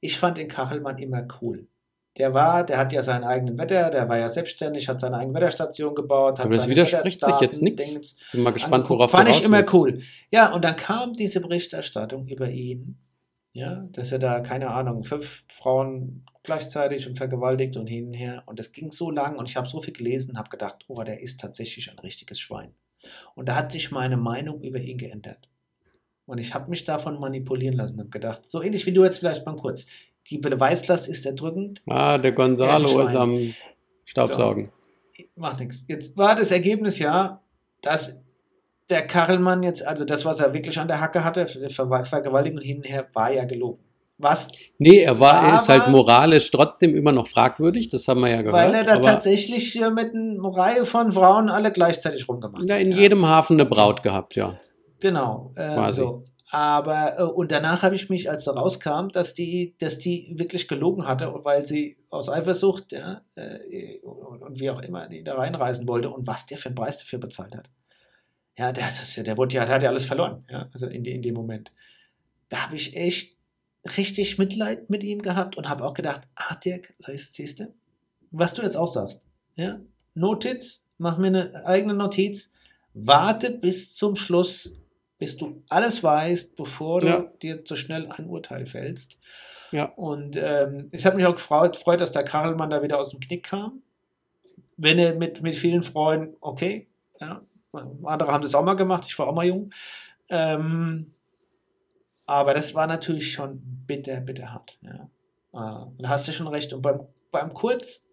Ich fand den Kachelmann immer cool. Der war, der hat ja seinen eigenen Wetter, der war ja selbstständig, hat seine eigene Wetterstation gebaut. Hat Aber das widerspricht sich jetzt nichts. Bin mal gespannt, angeguckt. worauf Fand ich immer willst. cool. Ja, und dann kam diese Berichterstattung über ihn, ja, dass er da, keine Ahnung, fünf Frauen gleichzeitig und vergewaltigt und hin und her. Und das ging so lang und ich habe so viel gelesen und habe gedacht, oh, der ist tatsächlich ein richtiges Schwein. Und da hat sich meine Meinung über ihn geändert. Und ich habe mich davon manipulieren lassen und habe gedacht, so ähnlich wie du jetzt vielleicht beim Kurz. Die Beweislast ist erdrückend, Ah, der Gonzalo ist ist am Staubsaugen. macht nichts. Jetzt war das Ergebnis ja, dass der Karlmann jetzt, also das, was er wirklich an der Hacke hatte, Ver Vergewaltigung hin und her, war ja gelogen. Was? Nee, er war, er ist halt moralisch trotzdem immer noch fragwürdig, das haben wir ja gehört. Weil er da tatsächlich mit einer Reihe von Frauen alle gleichzeitig rumgemacht ja, hat. in ja. jedem Hafen eine Braut gehabt, ja. Genau. Äh, Quasi. so. Aber, äh, und danach habe ich mich, als da rauskam, dass die, dass die wirklich gelogen hatte, weil sie aus Eifersucht, ja, äh, und, und wie auch immer, die da reinreisen wollte und was der für einen Preis dafür bezahlt hat. Ja, das ist ja, der wurde ja, der hat ja alles verloren, ja, also in, in dem Moment. Da habe ich echt richtig Mitleid mit ihm gehabt und habe auch gedacht, ah, Dirk, siehst du, was du jetzt auch sagst, ja, Notiz, mach mir eine eigene Notiz, warte bis zum Schluss, bis du alles weißt, bevor du Ja. dir zu schnell ein Urteil fällst. Ja. Und ähm, es hat mich auch gefreut, gefreut, dass der Karlmann da wieder aus dem Knick kam. Wenn er mit, mit vielen Freunden, okay, ja, andere haben das auch mal gemacht, ich war auch mal jung. Ähm, aber das war natürlich schon bitter, bitter hart. Ja. Ah, da hast du schon recht. Und beim, beim Kurz,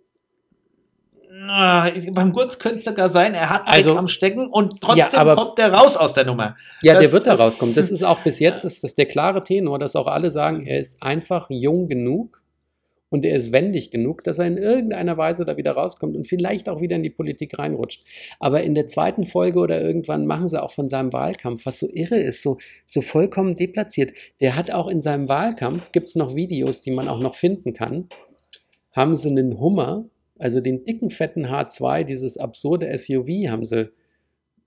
na, beim Kurz könnte es sogar sein, er hat Also- Dreck am Stecken und trotzdem aber- kommt er raus aus der Nummer. Ja, der Das wird da rauskommen. Das ist auch bis jetzt ist das der klare Tenor, dass auch alle sagen, er ist einfach jung genug und er ist wendig genug, dass er in irgendeiner Weise da wieder rauskommt und vielleicht auch wieder in die Politik reinrutscht. Aber in der zweiten Folge oder irgendwann machen sie auch von seinem Wahlkampf, was so irre ist, so, so vollkommen deplatziert. Der hat auch in seinem Wahlkampf, gibt es noch Videos, die man auch noch finden kann, haben sie einen Hummer, also den dicken, fetten H2, dieses absurde SUV, haben sie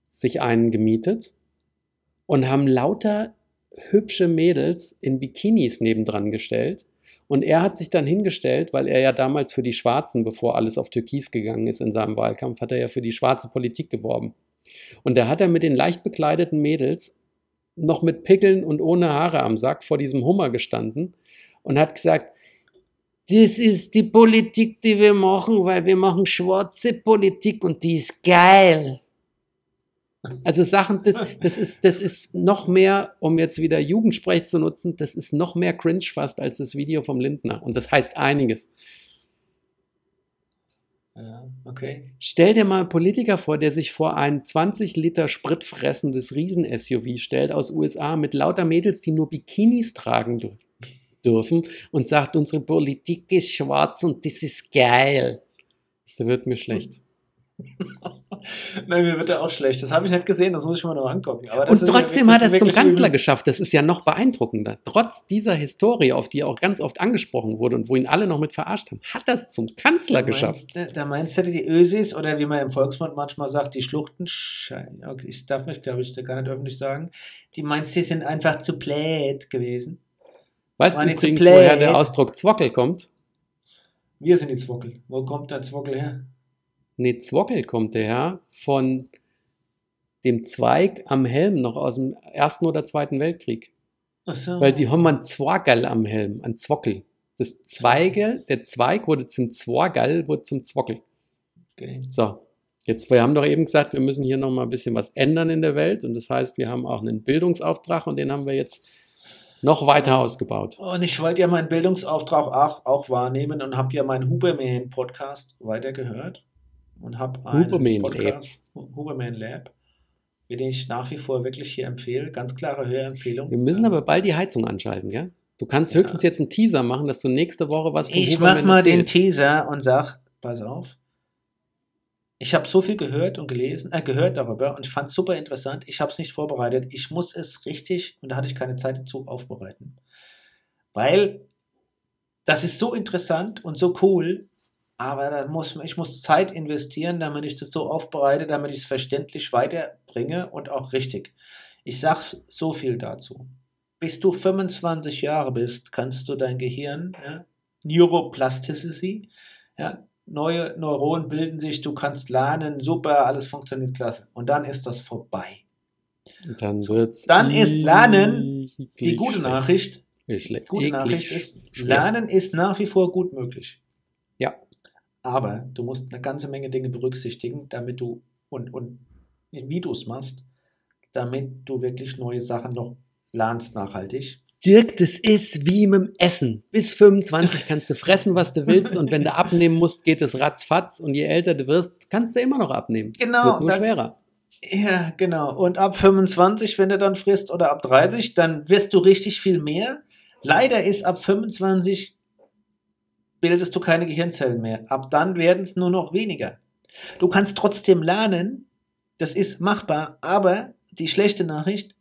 sich einen gemietet und haben lauter hübsche Mädels in Bikinis nebendran gestellt. Und er hat sich dann hingestellt, weil er ja damals für die Schwarzen, bevor alles auf Türkis gegangen ist in seinem Wahlkampf, hat er ja für die schwarze Politik geworben. Und da hat er mit den leicht bekleideten Mädels noch mit Pickeln und ohne Haare am Sack vor diesem Hummer gestanden und hat gesagt, das ist die Politik, die wir machen, weil wir machen schwarze Politik und die ist geil. Also Sachen, das, das, ist, das ist noch mehr, um jetzt wieder Jugendsprech zu nutzen, das ist noch mehr cringe fast als das Video vom Lindner. Und das heißt einiges. Ja, okay. Stell dir mal einen Politiker vor, der sich vor ein 20 Liter Sprit fressendes Riesen-SUV stellt aus USA mit lauter Mädels, die nur Bikinis tragen dür- dürfen und sagt, unsere Politik ist schwarz und das ist geil. Da wird mir schlecht. Nein, mir wird er auch schlecht. Das habe ich nicht gesehen, das muss ich mir noch angucken. Und ja trotzdem wirklich- hat er es zum Kanzler übel. geschafft. Das ist ja noch beeindruckender. Trotz dieser Historie, auf die er auch ganz oft angesprochen wurde und wo ihn alle noch mit verarscht haben, hat er es zum Kanzler Da geschafft. meinst, da meinst du die Ösis oder wie man im Volksmund manchmal sagt, die Schluchten, okay, ich darf mich, glaube ich, gar nicht öffentlich sagen, die meinst du, die sind einfach zu blöd gewesen. Weißt du übrigens, woher der? Ausdruck Zwockel kommt? Wir sind die Zwockel. Wo kommt der Zwockel her? Nee, Zwockel kommt der her von dem Zweig am Helm noch aus dem Ersten oder Zweiten Weltkrieg. Ach so. Weil die haben einen Zwaggerl am Helm, ein Zwockel. Das Zweige, der Zweig wurde zum Zwargall, wurde zum Zwockel. Okay. So, jetzt, wir haben doch eben gesagt, wir müssen hier noch mal ein bisschen was ändern in der Welt. Und das heißt, wir haben auch einen Bildungsauftrag und den haben wir jetzt noch weiter ausgebaut. Und ich wollte ja meinen Bildungsauftrag auch, auch wahrnehmen und habe ja meinen Huberman-Podcast weitergehört. Und habe einen Huberman Podcast, Huberman Lab, den ich nach wie vor wirklich hier empfehle. Ganz klare Hörempfehlung. Wir müssen aber bald die Heizung anschalten, gell? Du kannst Ja. höchstens jetzt einen Teaser machen, dass du nächste Woche was von Ich mach Huberman mal den erzählst. Teaser und sag, pass auf. Ich habe so viel gehört und gelesen, äh, gehört darüber und ich fand es super interessant. Ich habe es nicht vorbereitet. Ich muss es richtig, und da hatte ich keine Zeit dazu, aufbereiten. Weil das ist so interessant und so cool, aber da muss, ich muss Zeit investieren, damit ich das so aufbereite, damit ich es verständlich weiterbringe und auch richtig. Ich sage so viel dazu. Bis du 25 Jahre bist, kannst du dein Gehirn, ja, Neuroplasticity, ja, neue Neuronen bilden sich, du kannst lernen, super, alles funktioniert klasse. Und dann ist das vorbei. Dann wird's Dann ist Lernen die gute schlecht. Nachricht. Schlecht. Gute Nachricht ist, schlimm. Lernen ist nach wie vor gut möglich. Ja. Aber du musst eine ganze Menge Dinge berücksichtigen, damit du und, und wie du es machst, damit du wirklich neue Sachen noch lernst nachhaltig. Dirk, das ist wie mit dem Essen. Bis 25 kannst du fressen, was du willst. Und wenn du abnehmen musst, geht es ratzfatz. Und je älter du wirst, kannst du immer noch abnehmen. Genau, Wird nur dann- schwerer. Ja, genau. Und ab 25, wenn du dann frisst, oder ab 30, dann wirst du richtig viel mehr. Leider ist ab 25 bildest du keine Gehirnzellen mehr. Ab dann werden es nur noch weniger. Du kannst trotzdem lernen, das ist machbar, aber die schlechte Nachricht,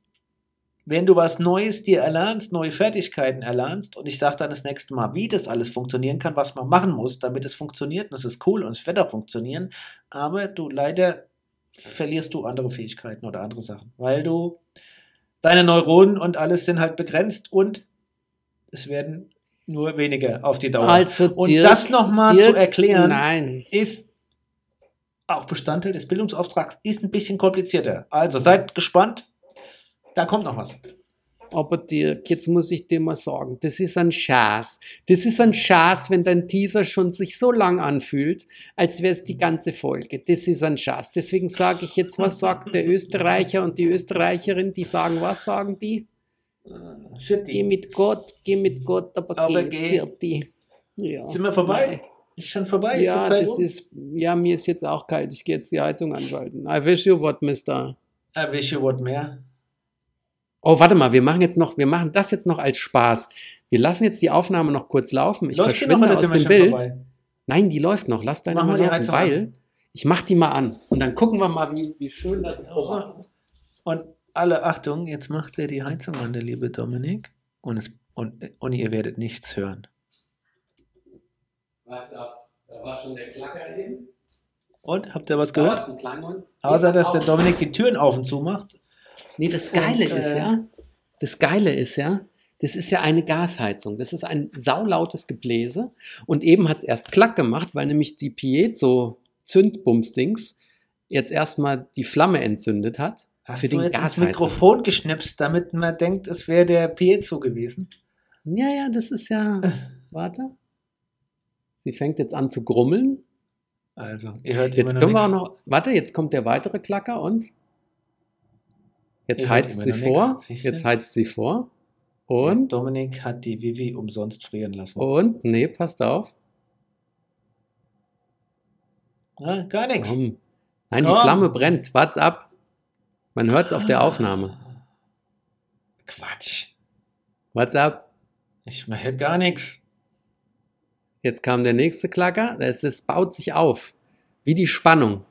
wenn du was Neues dir erlernst, neue Fertigkeiten erlernst, und ich sage dann das nächste Mal, wie das alles funktionieren kann, was man machen muss, damit es funktioniert, und es ist cool und es wird auch funktionieren, aber du leider verlierst du andere Fähigkeiten oder andere Sachen, weil du deine Neuronen und alles sind halt begrenzt und es werden nur weniger auf die Dauer. Also, und Dirk, das nochmal zu erklären, Nein. ist auch Bestandteil des Bildungsauftrags, ist ein bisschen komplizierter. Also seid gespannt, da kommt noch was. Aber Dirk, jetzt muss ich dir mal sagen, das ist ein Schaß. Das ist ein Schaß, wenn dein Teaser schon sich so lang anfühlt, als wäre es die ganze Folge. Das ist ein Schaß. Deswegen sage ich jetzt, was sagt der Österreicher und die Österreicherin? Die sagen, was sagen die? Für Geh die. mit Gott, geh mit Gott, aber, Aber geh, geh. für die. Ja. Sind wir vorbei? Nein. Ist schon vorbei? Ist Ja, Zeit das um? ist, ja, mir ist jetzt auch kalt. Ich gehe jetzt die Heizung anschalten. I wish you what, Mister. I wish you what mehr. Oh, warte mal, wir machen jetzt noch, wir machen das jetzt noch als Spaß. Wir lassen jetzt die Aufnahme noch kurz laufen. Ich Läuft verschwinde oder aus dem Bild. vorbei? Nein, die läuft noch. Lass deine mal laufen, weil an. ich mach die mal an und dann gucken wir mal, wie, wie schön das ist. Und alle Achtung, jetzt macht er die Heizung an, der liebe Dominik. Und, es, und, und ihr werdet nichts hören. Warte ab, da war schon der Klacker eben. Und habt ihr was gehört? Außer dass der. Dominik die Türen auf und zu macht. Nee, das Geile Und, ist äh, ja, das Geile ist ja, das ist ja eine Gasheizung. Das ist ein saulautes Gebläse. Und eben hat es erst Klack gemacht, weil nämlich die Piezo Zündbumsdings jetzt erstmal die Flamme entzündet hat. Hast für du den jetzt ins Gasheizer. Mikrofon geschnipst, damit man denkt, es wäre der Piezo gewesen? Ja, ja, das ist ja. Warte. Sie fängt jetzt an zu grummeln. Also, ihr hört Jetzt immer können wir auch noch. Warte, jetzt kommt der weitere Klacker und. Jetzt Ihr heizt sie vor. du? Jetzt heizt sie vor. Der Und. Dominik hat die Vivi umsonst frieren lassen. Und. Nee, passt auf. Ah, gar nichts. Komm. Nein, die Komm. Flamme brennt. Wart's ab. Man hört es auf der Aufnahme. Quatsch. Wart's ab. Ich hört gar nichts. Jetzt kam der nächste Klacker. Es, es baut sich auf. Wie die Spannung.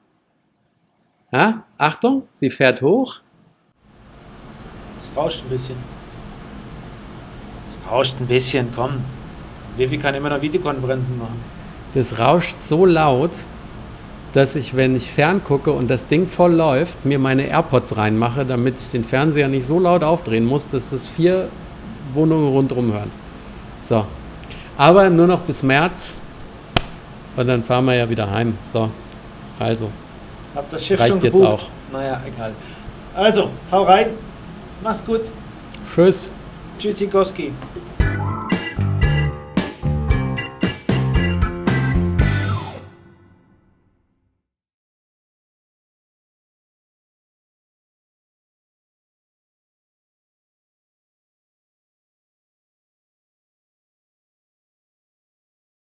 Ja? Achtung, sie fährt hoch. Es rauscht ein bisschen. Es rauscht ein bisschen, komm. Vivi kann immer noch Videokonferenzen machen. Das rauscht so laut, dass ich, wenn ich ferngucke und das Ding voll läuft, mir meine AirPods reinmache, damit ich den Fernseher nicht so laut aufdrehen muss, dass das vier Wohnungen rundherum hören. So. Aber nur noch bis März. Und dann fahren wir ja wieder heim. So. Also. Hab das Schiff Reicht schon jetzt gebucht. auch. Naja, egal. Also, hau rein. Mach's gut. Tschüss. Tschüssikowski.